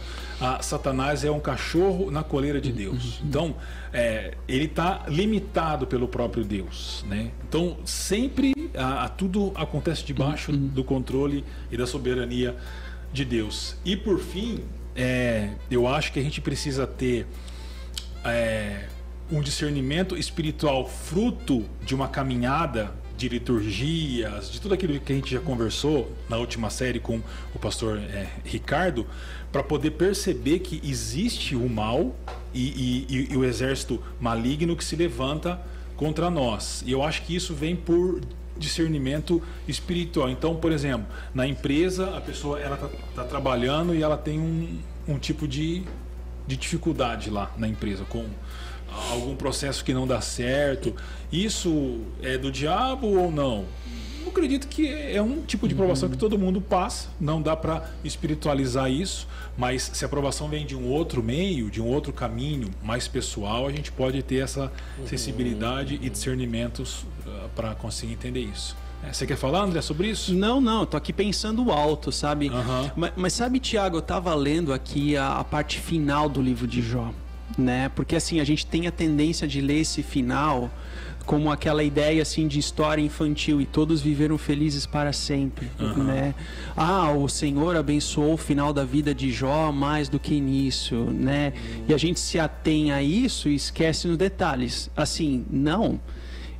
Satanás é um cachorro na coleira de Deus. Então, é, ele está limitado pelo próprio Deus. Né? Então, sempre a, a tudo acontece debaixo uhum. do controle e da soberania de Deus. E por fim, é, eu acho que a gente precisa ter. É, um discernimento espiritual fruto de uma caminhada de liturgias, de tudo aquilo que a gente já conversou na última série com o pastor é, Ricardo, para poder perceber que existe o mal e, e, e, o exército maligno que se levanta contra nós. E eu acho que isso vem por discernimento espiritual. Então, por exemplo, na empresa a pessoa ela está tá trabalhando e ela tem um, um tipo de, de dificuldade lá na empresa com algum processo que não dá certo. Isso é do diabo ou não? Eu acredito que é um tipo de provação que todo mundo passa, não dá para espiritualizar isso, mas se a aprovação vem de um outro meio, de um outro caminho mais pessoal, a gente pode ter essa sensibilidade e discernimentos uh, para conseguir entender isso. É, você quer falar, André, sobre isso? Não, não, tô aqui pensando alto, sabe? Uhum. Mas, mas, sabe, Tiago, eu tava lendo aqui a, a parte final do livro de Jó né? Porque assim, a gente tem a tendência de ler esse final como aquela ideia assim de história infantil e todos viveram felizes para sempre, uhum. né? Ah, o Senhor abençoou o final da vida de Jó mais do que início, né? E a gente se atém a isso e esquece nos detalhes. Assim, não.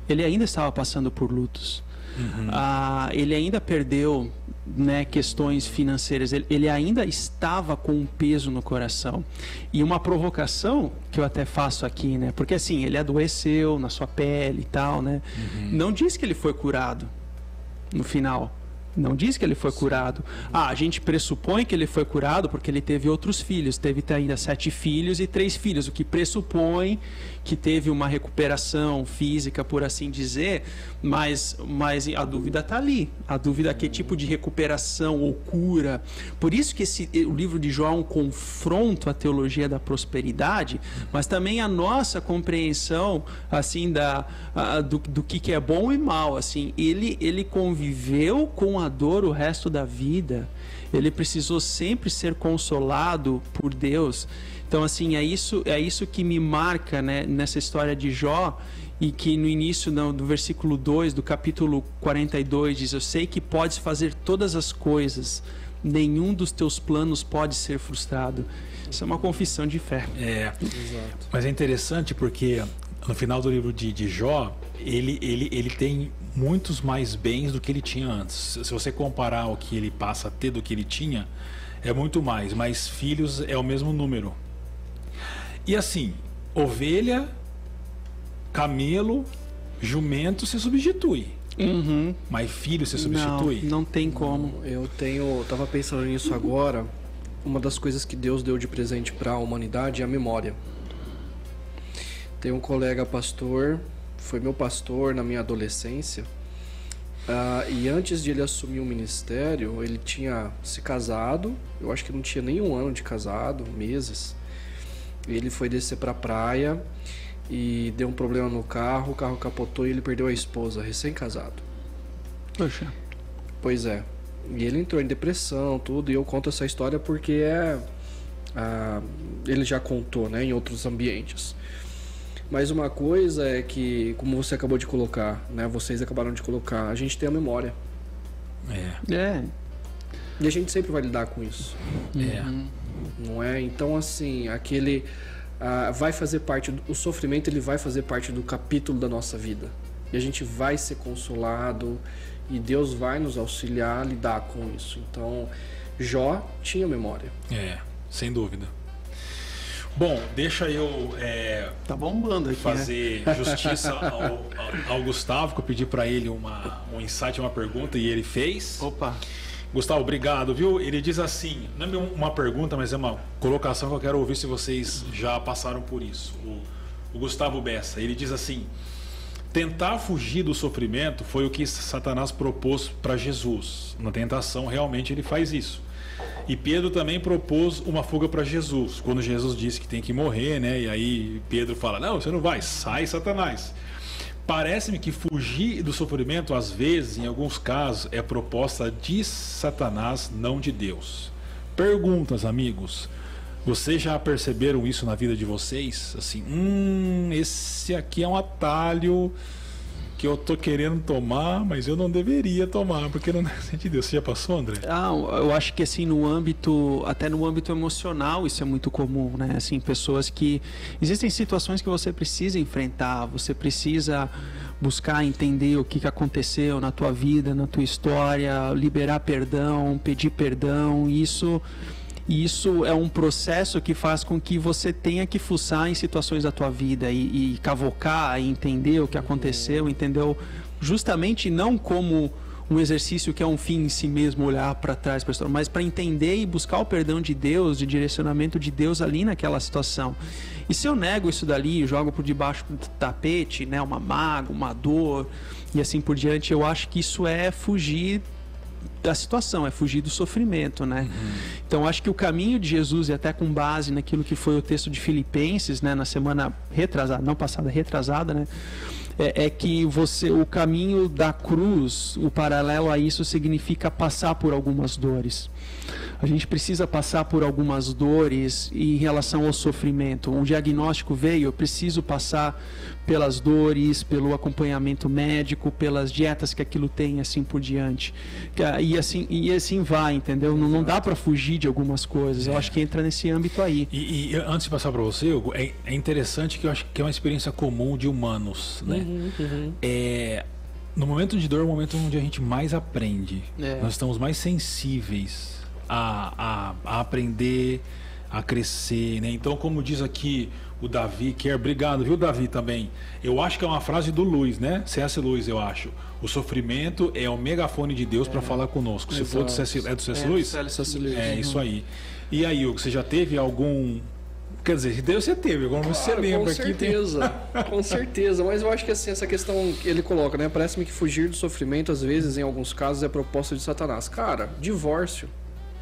Ele ainda estava passando por lutos. Uhum. Ah, ele ainda perdeu né, questões financeiras, ele, ele, ainda estava com um peso no coração. E uma provocação que eu até faço aqui, né? Porque assim, ele adoeceu na sua pele e tal, né? Uhum. Não diz que ele foi curado no final. Não diz que ele foi curado. Ah, a gente pressupõe que ele foi curado porque ele teve outros filhos. Teve ainda sete filhos e três filhos, o que pressupõe que teve uma recuperação física, por assim dizer, mas, mas a dúvida está ali. A dúvida é que tipo de recuperação ou cura. Por isso que esse, o livro de Jó é um confronto à teologia da prosperidade, mas também a nossa compreensão assim da, a, do, do que, que é bom e mal. Assim, ele, ele conviveu com a dor o resto da vida. Ele precisou sempre ser consolado por Deus. Então, assim, é isso, é isso que me marca né, nessa história de Jó e que no início no, do versículo 2 do capítulo 42 diz: Eu sei que podes fazer todas as coisas, nenhum dos teus planos pode ser frustrado. Isso é uma confissão de fé. É, Exato. mas é interessante porque no final do livro de, de Jó, ele, ele, ele tem muitos mais bens do que ele tinha antes. Se você comparar o que ele passa a ter do que ele tinha, é muito mais, mas filhos é o mesmo número. E assim, ovelha, camelo, jumento se substitui. Uhum. Mas filho se substitui? Não, não tem como. Eu tenho, tava pensando nisso agora. Uma das coisas que Deus deu de presente para a humanidade é a memória. Tem um colega pastor, foi meu pastor na minha adolescência. Uh, e antes de ele assumir o ministério, ele tinha se casado. Eu acho que não tinha nem um ano de casado, meses. Ele foi descer para a praia e deu um problema no carro, o carro capotou e ele perdeu a esposa, recém-casado. Poxa. Pois é. E ele entrou em depressão, tudo, e eu conto essa história porque é. Ah, ele já contou, né, em outros ambientes. Mas uma coisa é que, como você acabou de colocar, né, vocês acabaram de colocar, a gente tem a memória. É. É. E a gente sempre vai lidar com isso. É. Uhum não é? Então assim, aquele uh, vai fazer parte do, o sofrimento ele vai fazer parte do capítulo da nossa vida e a gente vai ser consolado e Deus vai nos auxiliar a lidar com isso. Então Jó tinha memória. É, sem dúvida. Bom, deixa eu é, tá bombando aqui, né? fazer né? justiça ao, ao, ao, Gustavo, que eu pedi para ele uma, um insight, uma pergunta e ele fez. Opa! Gustavo, obrigado, viu? Ele diz assim, não é uma pergunta, mas é uma colocação que eu quero ouvir se vocês já passaram por isso. O, o Gustavo Bessa, ele diz assim: tentar fugir do sofrimento foi o que Satanás propôs para Jesus. Na tentação, realmente ele faz isso. E Pedro também propôs uma fuga para Jesus, quando Jesus disse que tem que morrer, né? E aí Pedro fala: Não, você não vai, sai, Satanás. Parece-me que fugir do sofrimento, às vezes, em alguns casos, é proposta de Satanás, não de Deus. Perguntas, amigos. Vocês já perceberam isso na vida de vocês? Assim, hum, esse aqui é um atalho que eu tô querendo tomar, mas eu não deveria tomar, porque não <laughs> é de Deus. Você já passou, André? Ah, eu acho que assim, no âmbito, até no âmbito emocional, isso é muito comum, né? Assim, pessoas que. Existem situações que você precisa enfrentar, você precisa buscar entender o que, que aconteceu na tua vida, na tua história, liberar perdão, pedir perdão, isso e isso é um processo que faz com que você tenha que fuçar em situações da tua vida e, e cavocar, e entender o que aconteceu, entendeu? Justamente não como um exercício que é um fim em si mesmo, olhar para trás, mas para entender e buscar o perdão de Deus, de direcionamento de Deus ali naquela situação. E se eu nego isso dali, jogo por debaixo do tapete, né, uma mágoa, uma dor e assim por diante, eu acho que isso é fugir da situação, é fugir do sofrimento, né? Uhum. Então acho que o caminho de Jesus e até com base naquilo que foi o texto de Filipenses, né, na semana retrasada, não passada, retrasada, né? É, é, que você o caminho da cruz, o paralelo a isso significa passar por algumas dores. A gente precisa passar por algumas dores em relação ao sofrimento. Um diagnóstico veio, eu preciso passar pelas dores, pelo acompanhamento médico, pelas dietas que aquilo tem, assim por diante. E assim, e assim vai, entendeu? Não, não dá para fugir de algumas coisas. Eu acho que entra nesse âmbito aí. E, e antes de passar para você, Hugo, é, é, interessante que eu acho que é uma experiência comum de humanos, né? Uhum, uhum. É, no momento de dor é o momento onde a gente mais aprende. É. Nós estamos mais sensíveis a, a, a, aprender, a crescer, né? Então, como diz aqui o Davi, que é obrigado, viu, Davi, também. Eu acho que é uma frase do Luiz, né? C.S. Luiz, eu acho. O sofrimento é o megafone de Deus é. para falar conosco. Exato. Se for do C.S. É do C.S. É, Luiz? É, isso aí. E aí, Hugo, você já teve algum Quer dizer, Deus você teve, agora claro, você lembra com certeza, tem... <laughs> com certeza. Mas eu acho que assim, essa questão que ele coloca, né? Parece-me que fugir do sofrimento, às vezes, em alguns casos, é proposta de Satanás. Cara, divórcio.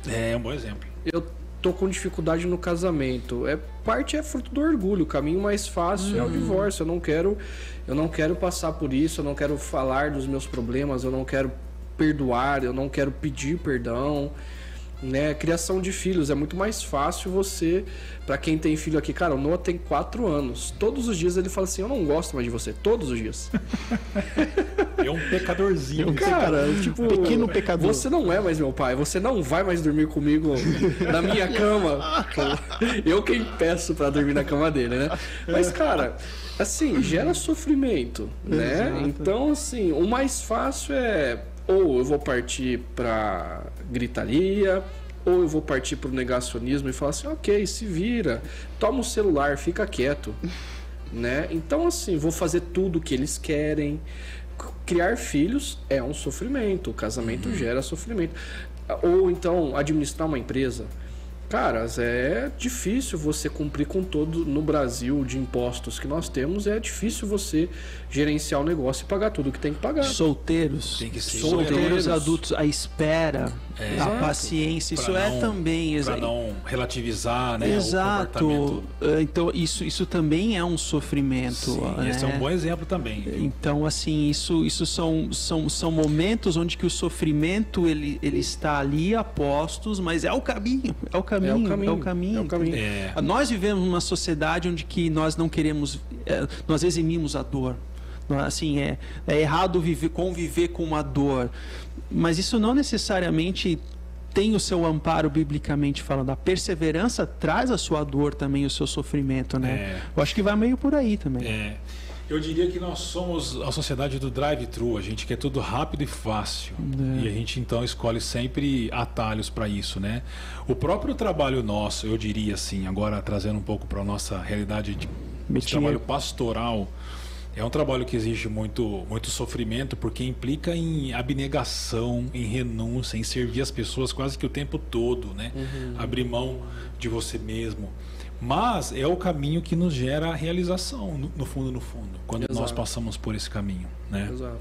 É um bom exemplo. Eu tô com dificuldade no casamento. É parte é fruto do orgulho. O caminho mais fácil é o hum. divórcio. Eu não quero, eu não quero passar por isso. Eu não quero falar dos meus problemas. Eu não quero perdoar. Eu não quero pedir perdão né? Criação de filhos é muito mais fácil você, para quem tem filho aqui, cara, o Noah tem quatro anos. Todos os dias ele fala assim: Eu não gosto mais de você. Todos os dias. <laughs> É um pecadorzinho. É um cara, tipo, pequeno pecador. Você não é mais meu pai. Você não vai mais dormir comigo na minha cama. Eu quem peço para dormir na cama dele, né? Mas, cara, assim, gera sofrimento, né? Exato. Então, assim, o mais fácil é ou eu vou partir para gritaria, ou eu vou partir para o negacionismo e falar assim, ok, se vira, toma o celular, fica quieto, <laughs> né? Então assim, vou fazer tudo o que eles querem. Criar filhos é um sofrimento, o casamento uhum. gera sofrimento. Ou então administrar uma empresa. Caras, é difícil você cumprir com todo no Brasil de impostos que nós temos, é difícil você gerenciar o negócio e pagar tudo que tem que pagar. Solteiros, tem que ser solteiros, solteiros adultos, a espera, é. a paciência, isso é não, é também para não relativizar, né? Exato. É, então isso isso também é um sofrimento. Sim, né? Esse é um bom exemplo também. Viu? Então assim isso isso são, são são momentos onde que o sofrimento ele ele está ali a postos, mas é o caminho, é o caminho caminho, é o caminho. É o caminho. É o caminho. É. Nós vivemos numa sociedade onde que nós não queremos, é, nós eximimos a dor. Assim, é, é errado viver, conviver com uma dor. Mas isso não necessariamente tem o seu amparo biblicamente falando. A perseverança traz a sua dor também, o seu sofrimento, né? É. Eu acho que vai meio por aí também. É. Eu diria que nós somos a sociedade do drive-thru, a gente quer tudo rápido e fácil. É. E a gente então escolhe sempre atalhos para isso, né? O próprio trabalho nosso, eu diria assim, agora trazendo um pouco para a nossa realidade de, de trabalho pastoral, é um trabalho que exige muito, muito sofrimento, porque implica em abnegação, em renúncia, em servir as pessoas quase que o tempo todo, né? Uhum. Abrir mão de você mesmo. Mas é o caminho que nos gera a realização, no, no fundo, no fundo, quando Exato. nós passamos por esse caminho. Né? Exato.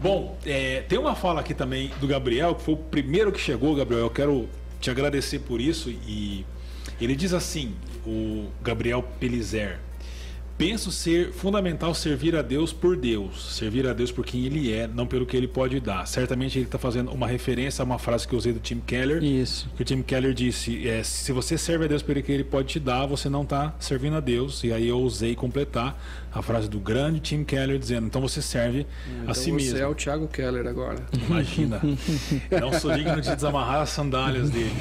Bom, é, tem uma fala aqui também do Gabriel, que foi o primeiro que chegou, Gabriel. Eu quero te agradecer por isso. E ele diz assim: o Gabriel Pelizer penso ser fundamental servir a Deus por Deus, servir a Deus por quem Ele é, não pelo que Ele pode dar. Certamente ele está fazendo uma referência a uma frase que eu usei do Tim Keller. Isso. Que o Tim Keller disse: é, se você serve a Deus pelo que Ele pode te dar, você não está servindo a Deus. E aí eu usei completar a frase do grande Tim Keller dizendo: então você serve então a si você mesmo. Você é o Thiago Keller agora. Imagina. <laughs> não sou digno de desamarrar as sandálias dele.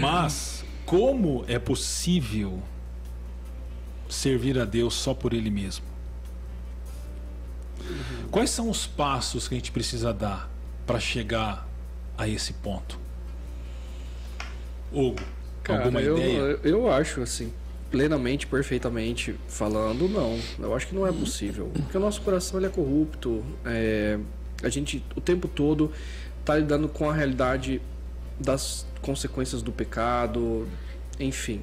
Mas como é possível servir a Deus só por Ele mesmo? Uhum. Quais são os passos que a gente precisa dar para chegar a esse ponto? Hugo, Cara, alguma eu, ideia? Eu acho assim, plenamente, perfeitamente falando, não. Eu acho que não é possível. Porque o nosso coração ele é corrupto. É, a gente o tempo todo está lidando com a realidade das consequências do pecado, enfim.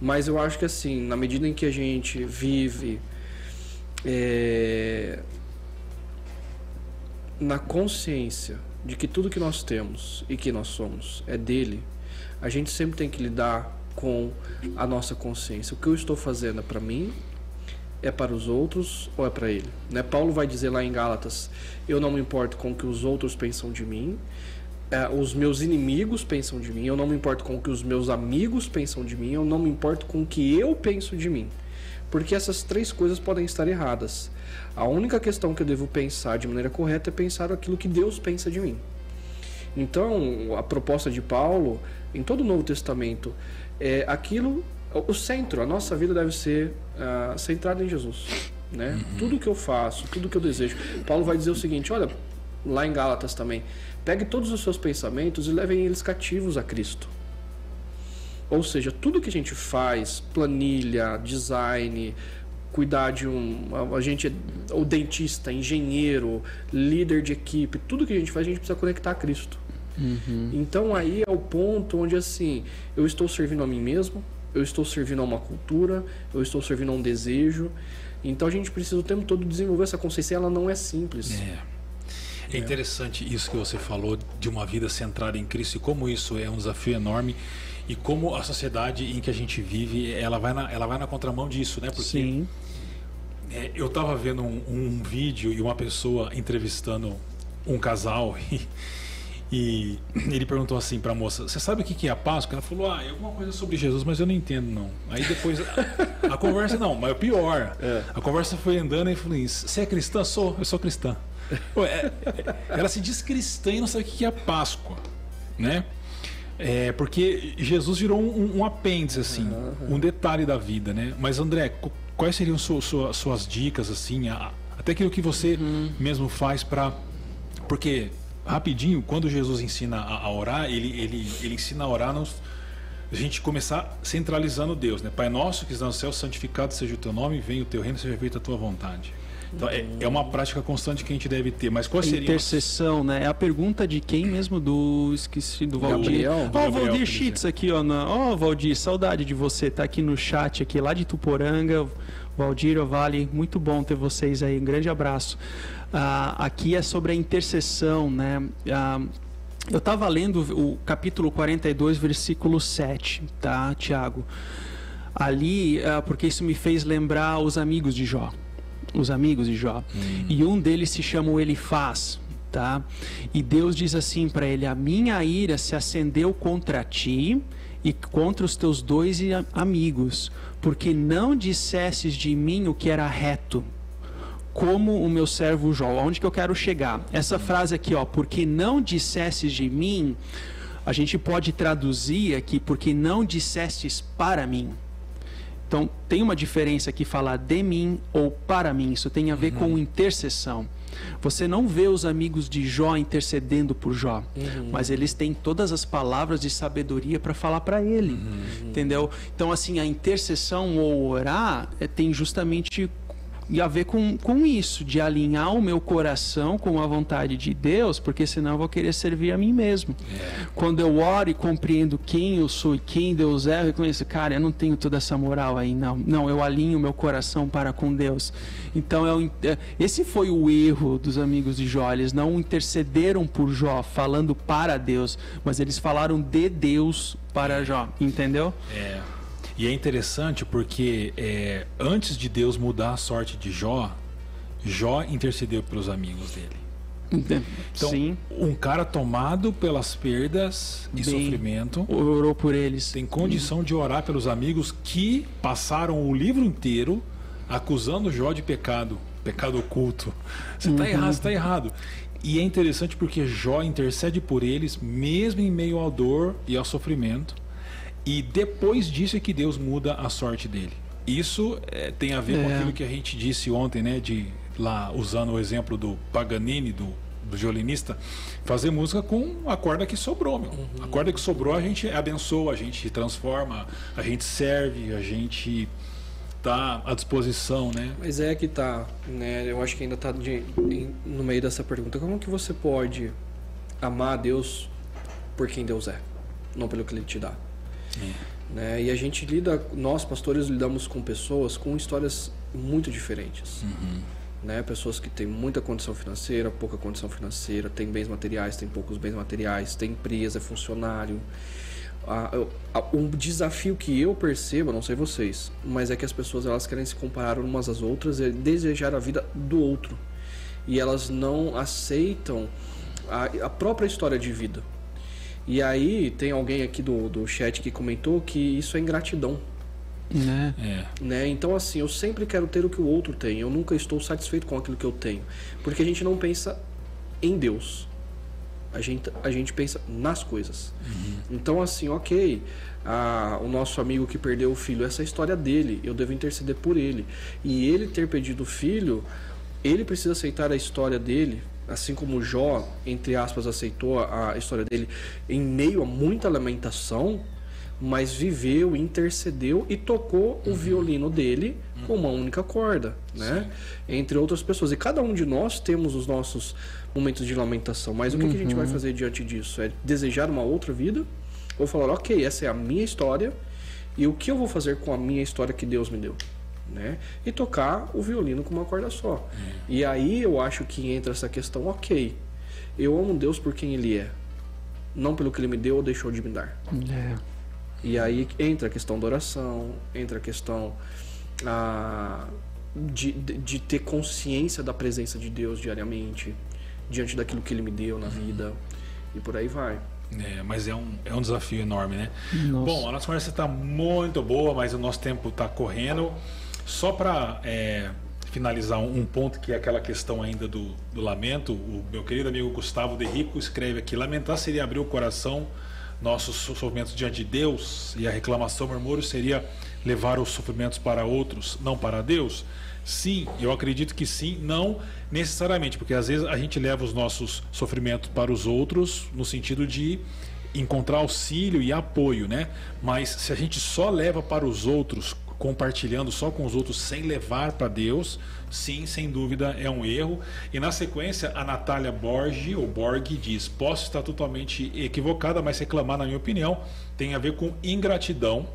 Mas eu acho que assim, na medida em que a gente vive é, na consciência de que tudo que nós temos e que nós somos é dele, a gente sempre tem que lidar com a nossa consciência. O que eu estou fazendo é para mim, é para os outros ou é para ele? Né? Paulo vai dizer lá em Gálatas: Eu não me importo com o que os outros pensam de mim, é, os meus inimigos pensam de mim, eu não me importo com o que os meus amigos pensam de mim, eu não me importo com o que eu penso de mim. Porque essas três coisas podem estar erradas. A única questão que eu devo pensar de maneira correta é pensar aquilo que Deus pensa de mim. Então, a proposta de Paulo, em todo o Novo Testamento, é aquilo, o centro, a nossa vida deve ser uh, centrada em Jesus. Né? Uhum. Tudo que eu faço, tudo que eu desejo. Paulo vai dizer o seguinte: olha, lá em Gálatas também, pegue todos os seus pensamentos e levem eles cativos a Cristo. Ou seja, tudo que a gente faz, planilha, design, cuidar de um. A gente, o dentista, engenheiro, líder de equipe, tudo que a gente faz, a gente precisa conectar a Cristo. Uhum. Então aí é o ponto onde assim, eu estou servindo a mim mesmo, eu estou servindo a uma cultura, eu estou servindo a um desejo. Então a gente precisa o tempo todo desenvolver essa consciência, ela não é simples. É. É interessante isso que você falou de uma vida centrada em Cristo e como isso é um desafio enorme e como a sociedade em que a gente vive ela vai na, ela vai na contramão disso, né? Porque Sim. É, eu estava vendo um, um, vídeo e uma pessoa entrevistando um casal <laughs> e, e ele perguntou assim para a moça: Você sabe o que é a Páscoa? Ela falou: Ah, é alguma coisa sobre Jesus, mas eu não entendo não. Aí depois a, a conversa não, mas é pior. É. A conversa foi andando e falou: Você é cristã? Sou, eu sou cristã. É, é, ela se diz cristã e não sabe o que é a Páscoa, né? É, porque Jesus virou um, um apêndice, assim, uhum. um detalhe da vida, né? Mas André, quais seriam su, su, suas dicas, assim, a, até aquilo que você uhum. mesmo faz para, porque rapidinho, quando Jesus ensina a, a, orar, ele, ele, ele ensina a orar nos, a gente começar centralizando Deus, né? Pai nosso que está no céu, santificado seja o teu nome, venha o teu reino, seja feita a tua vontade. Então, é, é, uma prática constante que a gente deve ter. Mas qual seria? Intercessão, né? É a pergunta de quem mesmo? Do. Esqueci, do Valdir. Ó, oh, Valdir Schitz aqui, ó. Ó, oh, Valdir, saudade de você. Tá aqui no chat, aqui lá de Tuporanga. Valdir, Vale, muito bom ter vocês aí. Um grande abraço. Ah, aqui é sobre a intercessão, né? Ah, eu estava lendo o capítulo 42, versículo 7, tá, Tiago? Ali, ah, porque isso me fez lembrar os amigos de Jó os amigos de Jó. Hum. E um deles se chama Elifaz, tá? E Deus diz assim para ele: A minha ira se acendeu contra ti e contra os teus dois amigos, porque não dissesses de mim o que era reto, como o meu servo Jó. Onde que eu quero chegar? Essa frase aqui, ó, porque não dissesses de mim, a gente pode traduzir aqui, porque não dissestes para mim. Então, tem uma diferença aqui falar de mim ou para mim. Isso tem a ver uhum. com intercessão. Você não vê os amigos de Jó intercedendo por Jó, uhum. mas eles têm todas as palavras de sabedoria para falar para ele, uhum. entendeu? Então, assim, a intercessão ou orar é, tem justamente e a ver com, com isso, de alinhar o meu coração com a vontade de Deus, porque senão eu vou querer servir a mim mesmo. É. Quando eu oro e compreendo quem eu sou e quem Deus é, eu reconheço, cara, eu não tenho toda essa moral aí, não. Não, eu alinho o meu coração para com Deus. Então, eu, é, esse foi o erro dos amigos de Jó. Eles não intercederam por Jó, falando para Deus, mas eles falaram de Deus para Jó, entendeu? É. E é interessante porque é, antes de Deus mudar a sorte de Jó, Jó intercedeu pelos amigos dele. Então, Sim. um cara tomado pelas perdas e Bem, sofrimento, orou por eles. Tem condição de orar pelos amigos que passaram o livro inteiro acusando Jó de pecado, pecado oculto. Você está uhum. errado, você está errado. E é interessante porque Jó intercede por eles, mesmo em meio à dor e ao sofrimento. E depois disso é que Deus muda a sorte dele. Isso é, tem a ver é. com aquilo que a gente disse ontem, né? De lá usando o exemplo do Paganini, do, do violinista, fazer música com a corda que sobrou, meu. Uhum. A corda que sobrou a gente abençoa, a gente transforma, a gente serve, a gente tá à disposição, né? Mas é que tá, né? Eu acho que ainda tá de, no meio dessa pergunta. Como que você pode amar a Deus por quem Deus é, não pelo que Ele te dá? É. Né? E a gente lida, nós pastores lidamos com pessoas com histórias muito diferentes. Uhum. Né? Pessoas que têm muita condição financeira, pouca condição financeira, têm bens materiais, têm poucos bens materiais, têm empresa, é funcionário. um desafio que eu percebo, não sei vocês, mas é que as pessoas elas querem se comparar umas às outras e desejar a vida do outro. E elas não aceitam a, a própria história de vida E aí tem alguém aqui do, do chat que comentou que isso é ingratidão. Né? É. Né? Então, assim, eu sempre quero ter o que o outro tem. Eu nunca estou satisfeito com aquilo que eu tenho. Porque a gente não pensa em Deus. A gente, a gente pensa nas coisas. Então, assim, ok. a- o nosso amigo que perdeu o filho, essa é a história dele. Eu devo interceder por ele. E ele ter perdido o filho, ele precisa aceitar a história dele. Assim como Jó, entre aspas, aceitou a história dele em meio a muita lamentação mas viveu, intercedeu e tocou o violino dele com uma única corda, né? Entre outras pessoas. E cada um de nós temos os nossos momentos de lamentação. Mas o que, que a gente vai fazer diante disso? É desejar uma outra vida? Ou falar, ok, essa é a minha história e o que eu vou fazer com a minha história que Deus me deu? Né? E tocar o violino com uma corda só. E aí eu acho que entra essa questão, ok, eu amo Deus por quem Ele é, não pelo que Ele me deu ou deixou de me dar. É. E aí entra a questão da oração, entra a questão ah, de, de, de ter consciência da presença de Deus diariamente, diante daquilo que Ele me deu na vida, e por aí vai. É, mas é um, é um desafio enorme, né? Nossa. Bom, a nossa conversa está muito boa, mas o nosso tempo está correndo. Só para finalizar um, um ponto que é aquela questão ainda do, do lamento, o meu querido amigo Gustavo De Rico escreve aqui: lamentar seria abrir o coração, nossos sofrimentos diante de Deus, e a reclamação, murmúrio seria levar os sofrimentos para outros, não para Deus. Sim, eu acredito que sim, não necessariamente, porque às vezes a gente leva os nossos sofrimentos para os outros no sentido de encontrar auxílio e apoio, né? Mas se a gente só leva para os outros, compartilhando só com os outros sem levar para Deus, sim, sem dúvida é um erro. E na sequência, a Natália Borgi, ou Borg, diz: Posso estar totalmente equivocada, mas reclamar, na minha opinião, tem a ver com ingratidão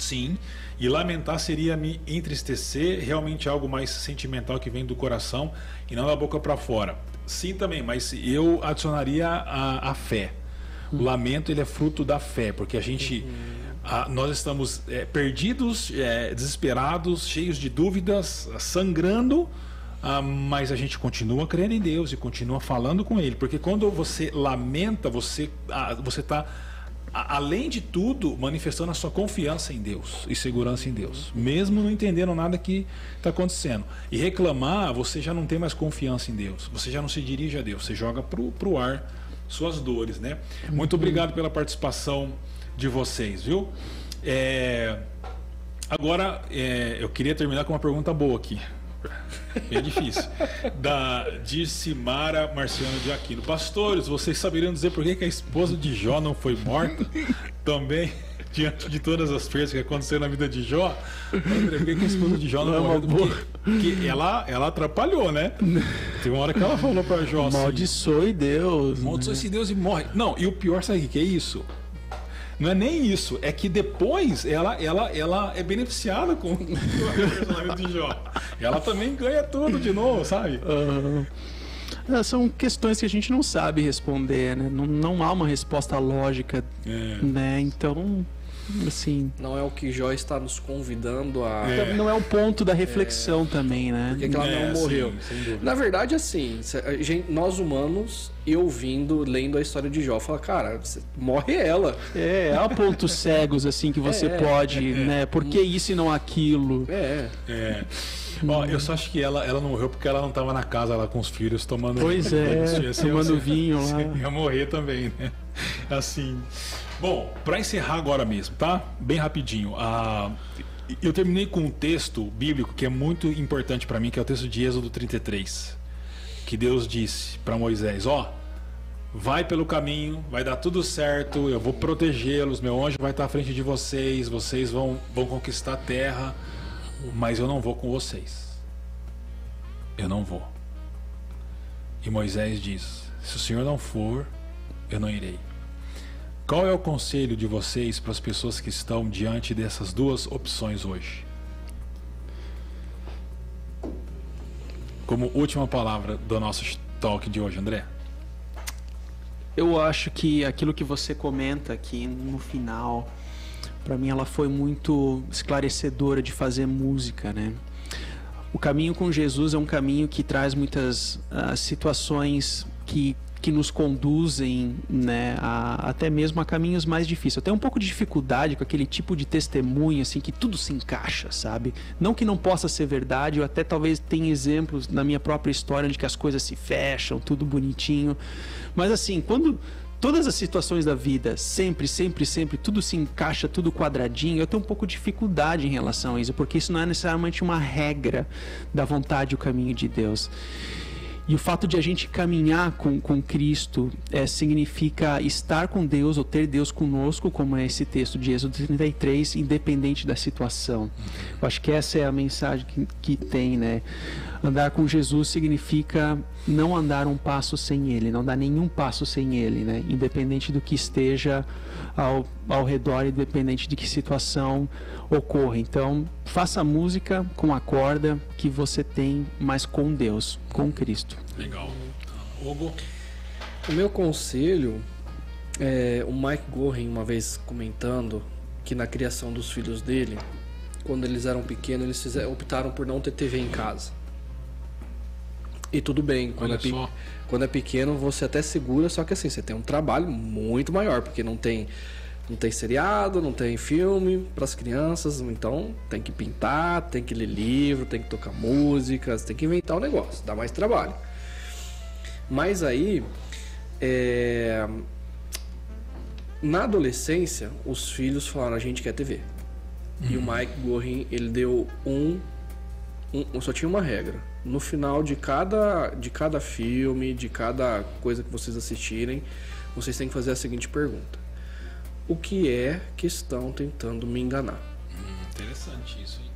Sim, e lamentar seria me entristecer, realmente algo mais sentimental que vem do coração e não da boca para fora. Sim, também, mas eu adicionaria a, a fé. O lamento ele é fruto da fé, porque a gente, a- nós estamos é, perdidos, é, desesperados, cheios de dúvidas, sangrando, mas a gente continua crendo em Deus e continua falando com Ele, porque quando você lamenta, você você está além de tudo, manifestando a sua confiança em Deus e segurança em Deus, mesmo não entendendo nada que está acontecendo. E reclamar, você já não tem mais confiança em Deus, você já não se dirige a Deus, você joga pro, pro ar suas dores, né? Muito obrigado pela participação de vocês, viu? É, Agora, é, eu queria terminar com uma pergunta boa aqui. <laughs> É difícil. Da Dircimara Marciano de Aquino. Pastores, vocês saberiam dizer por que, que a esposa de Jó não foi morta? <laughs> Também, diante de todas as perdas que aconteceram na vida de Jó, por que, a esposa de Jó não, Não é uma morreu? Porque, porque ela, ela atrapalhou, né? Tem uma hora que ela falou pra Jó assim, Maldiçoe Deus. Amaldiçoa né? esse Deus e morre. Não, e o pior, sabe o que é isso? Não é nem isso, é que depois ela, ela, ela é beneficiada com <laughs> o relacionamento de Jó. Ela também ganha tudo de novo, sabe? É, são questões que a gente não sabe responder, né? Não, não há uma resposta lógica, É. né? Então, assim, Não é o que Jó está nos convidando a. É. não é o ponto da reflexão também, né? Porque que ela É, não morreu. sim, sem dúvida. Na verdade, assim, gente- nós humanos, eu vindo, lendo a história de Jó, fala, cara, morre ela. É, há pontos cegos assim que você É, pode, né? Por que isso e não aquilo? É. É. Ó, eu só acho que ela, ela não morreu porque ela não estava na casa lá com os filhos tomando Pois é, tomando vinho <laughs> lá. Ia morrer também, né? Assim. Bom, para encerrar agora mesmo, tá? Bem rapidinho. Eu terminei com um texto bíblico que é muito importante para mim, que é o texto de Êxodo 33. Que Deus disse para Moisés: Ó, vai pelo caminho, vai dar tudo certo, eu vou protegê-los, meu anjo vai estar à frente de vocês, vocês vão, vão conquistar a terra, mas eu não vou com vocês. Eu não vou. E Moisés diz: Se o Senhor não for, eu não irei. Qual é o conselho de vocês para as pessoas que estão diante dessas duas opções hoje? Como última palavra do nosso talk de hoje, André. Eu acho que aquilo que você comenta aqui no final, pra mim ela foi muito esclarecedora de fazer música, né? O caminho com Jesus é um caminho que traz muitas ah, situações que que nos conduzem né, a, até mesmo a caminhos mais difíceis. Eu tenho um pouco de dificuldade com aquele tipo de testemunho, assim, que tudo se encaixa, sabe? Não que não possa ser verdade, eu até talvez tenha exemplos na minha própria história de que as coisas se fecham, tudo bonitinho. Mas assim, quando todas as situações da vida, sempre, sempre, sempre, tudo se encaixa, tudo quadradinho, eu tenho um pouco de dificuldade em relação a isso, porque isso não é necessariamente uma regra da vontade e o caminho de Deus. E o fato de a gente caminhar com, com Cristo é, significa estar com Deus ou ter Deus conosco, como é esse texto de Êxodo 33, independente da situação. Eu acho que essa é a mensagem que, que tem, né? Andar com Jesus significa não andar um passo sem Ele, não dar nenhum passo sem Ele, né? Independente do que esteja ao, ao redor, independente de que situação ocorra. Então, faça música com a corda que você tem, mas com Deus, com Cristo. Legal. Hugo? O meu conselho é o Mike Gorin uma vez comentando que na criação dos filhos dele, quando eles eram pequenos, eles fizeram, optaram por não ter TV em casa. E tudo bem, quando é, quando é, pequeno você até segura, só que assim, você tem um trabalho muito maior, porque não tem não tem seriado, não tem filme para as crianças, então tem que pintar, tem que ler livro, tem que tocar músicas, tem que inventar o um negócio, dá mais trabalho. Mas aí, é... na adolescência, os filhos falaram: a gente quer TV. Uhum. E o uhum. Mike Gorin, ele deu um, um. Só tinha uma regra. No final de cada, de cada filme, de cada coisa que vocês assistirem, vocês têm que fazer a seguinte pergunta: O que é que estão tentando me enganar? Hum, interessante isso, hein?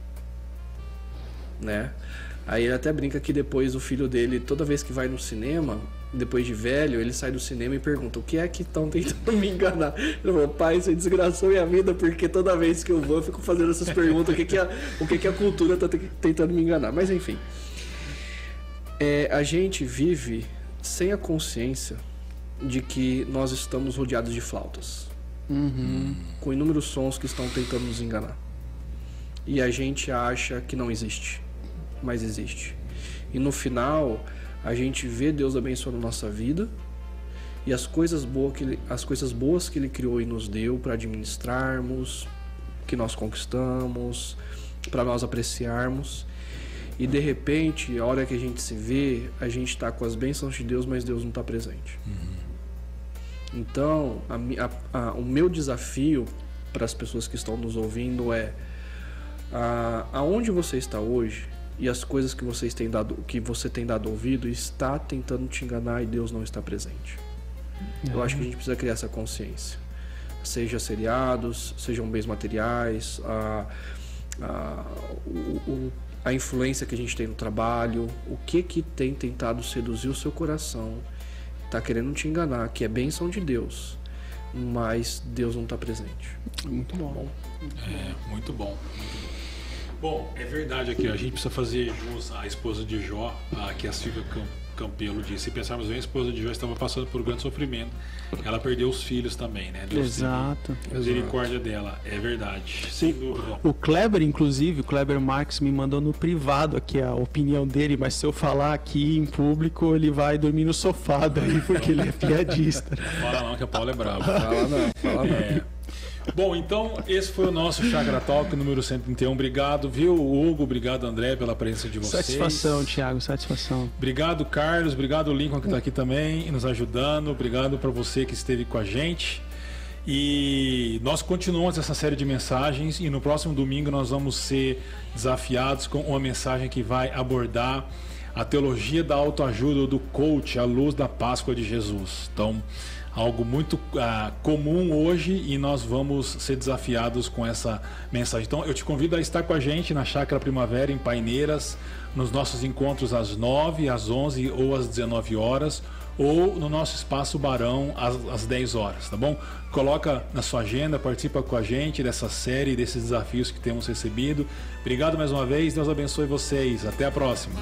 Né? Aí ele até brinca que depois o filho dele, toda vez que vai no cinema, depois de velho, ele sai do cinema e pergunta: O que é que estão tentando <laughs> me enganar? Ele falou: Pai, você desgraçou minha vida, porque toda vez que eu vou, eu fico fazendo essas perguntas: o que, que, a, o que, que a cultura está tentando me enganar? Mas enfim. É, a gente vive sem a consciência de que nós estamos rodeados de flautas uhum. com inúmeros sons que estão tentando nos enganar. E a gente acha que não existe mas existe. E no final, a gente vê Deus abençoando nossa vida e as coisas boas que ele, as coisas boas que ele criou e nos deu para administrarmos, que nós conquistamos, para nós apreciarmos. E de repente, a hora que a gente se vê, a gente está com as bênçãos de Deus, mas Deus não está presente. Uhum. Então, a, a, a, o meu desafio para as pessoas que estão nos ouvindo é aonde você está hoje, e as coisas que vocês têm dado, que você tem dado ouvido está tentando te enganar e Deus não está presente. Eu acho que a gente precisa criar essa consciência. Seja seriados, sejam bens materiais, a, a, o, a influência que a gente tem no trabalho, o que que tem tentado seduzir o seu coração, está querendo te enganar, que é bênção de Deus, mas Deus não está presente. Muito bom. Muito bom. É, muito bom. Muito bom. Bom, é verdade aqui, a gente precisa fazer jus à esposa de Jó, a, que a Silvia Campelo disse. Se pensarmos bem, a esposa de Jó estava passando por um grande sofrimento. Ela perdeu os filhos também, né? Deus Exato. Misericórdia dela, é verdade. Sim. O Kleber, inclusive, o Kleber Marx me mandou no privado aqui a opinião dele, mas se eu falar aqui em público, ele vai dormir no sofá daí, porque ele é piadista. Fala não, que a Paula é brava. Fala não, fala não. É, Bom, então esse foi o nosso Chakra Talk número 131. Obrigado, viu, Hugo? Obrigado, André, pela presença de vocês. Satisfação, Thiago, satisfação. Obrigado, Carlos. Obrigado, Lincoln, que está aqui também nos ajudando. Obrigado para você que esteve com a gente. E nós continuamos essa série de mensagens e no próximo domingo nós vamos ser desafiados com uma mensagem que vai abordar a teologia da autoajuda do coach à luz da Páscoa de Jesus. Então, algo muito uh, comum hoje e nós vamos ser desafiados com essa mensagem. Então eu te convido a estar com a gente na Chácara Primavera em Paineiras, nos nossos encontros às 9, às 11 ou às 19 horas ou no nosso espaço Barão às, às 10 horas, tá bom? Coloca na sua agenda, participa com a gente dessa série, desses desafios que temos recebido. Obrigado mais uma vez, Deus abençoe vocês. Até a próxima.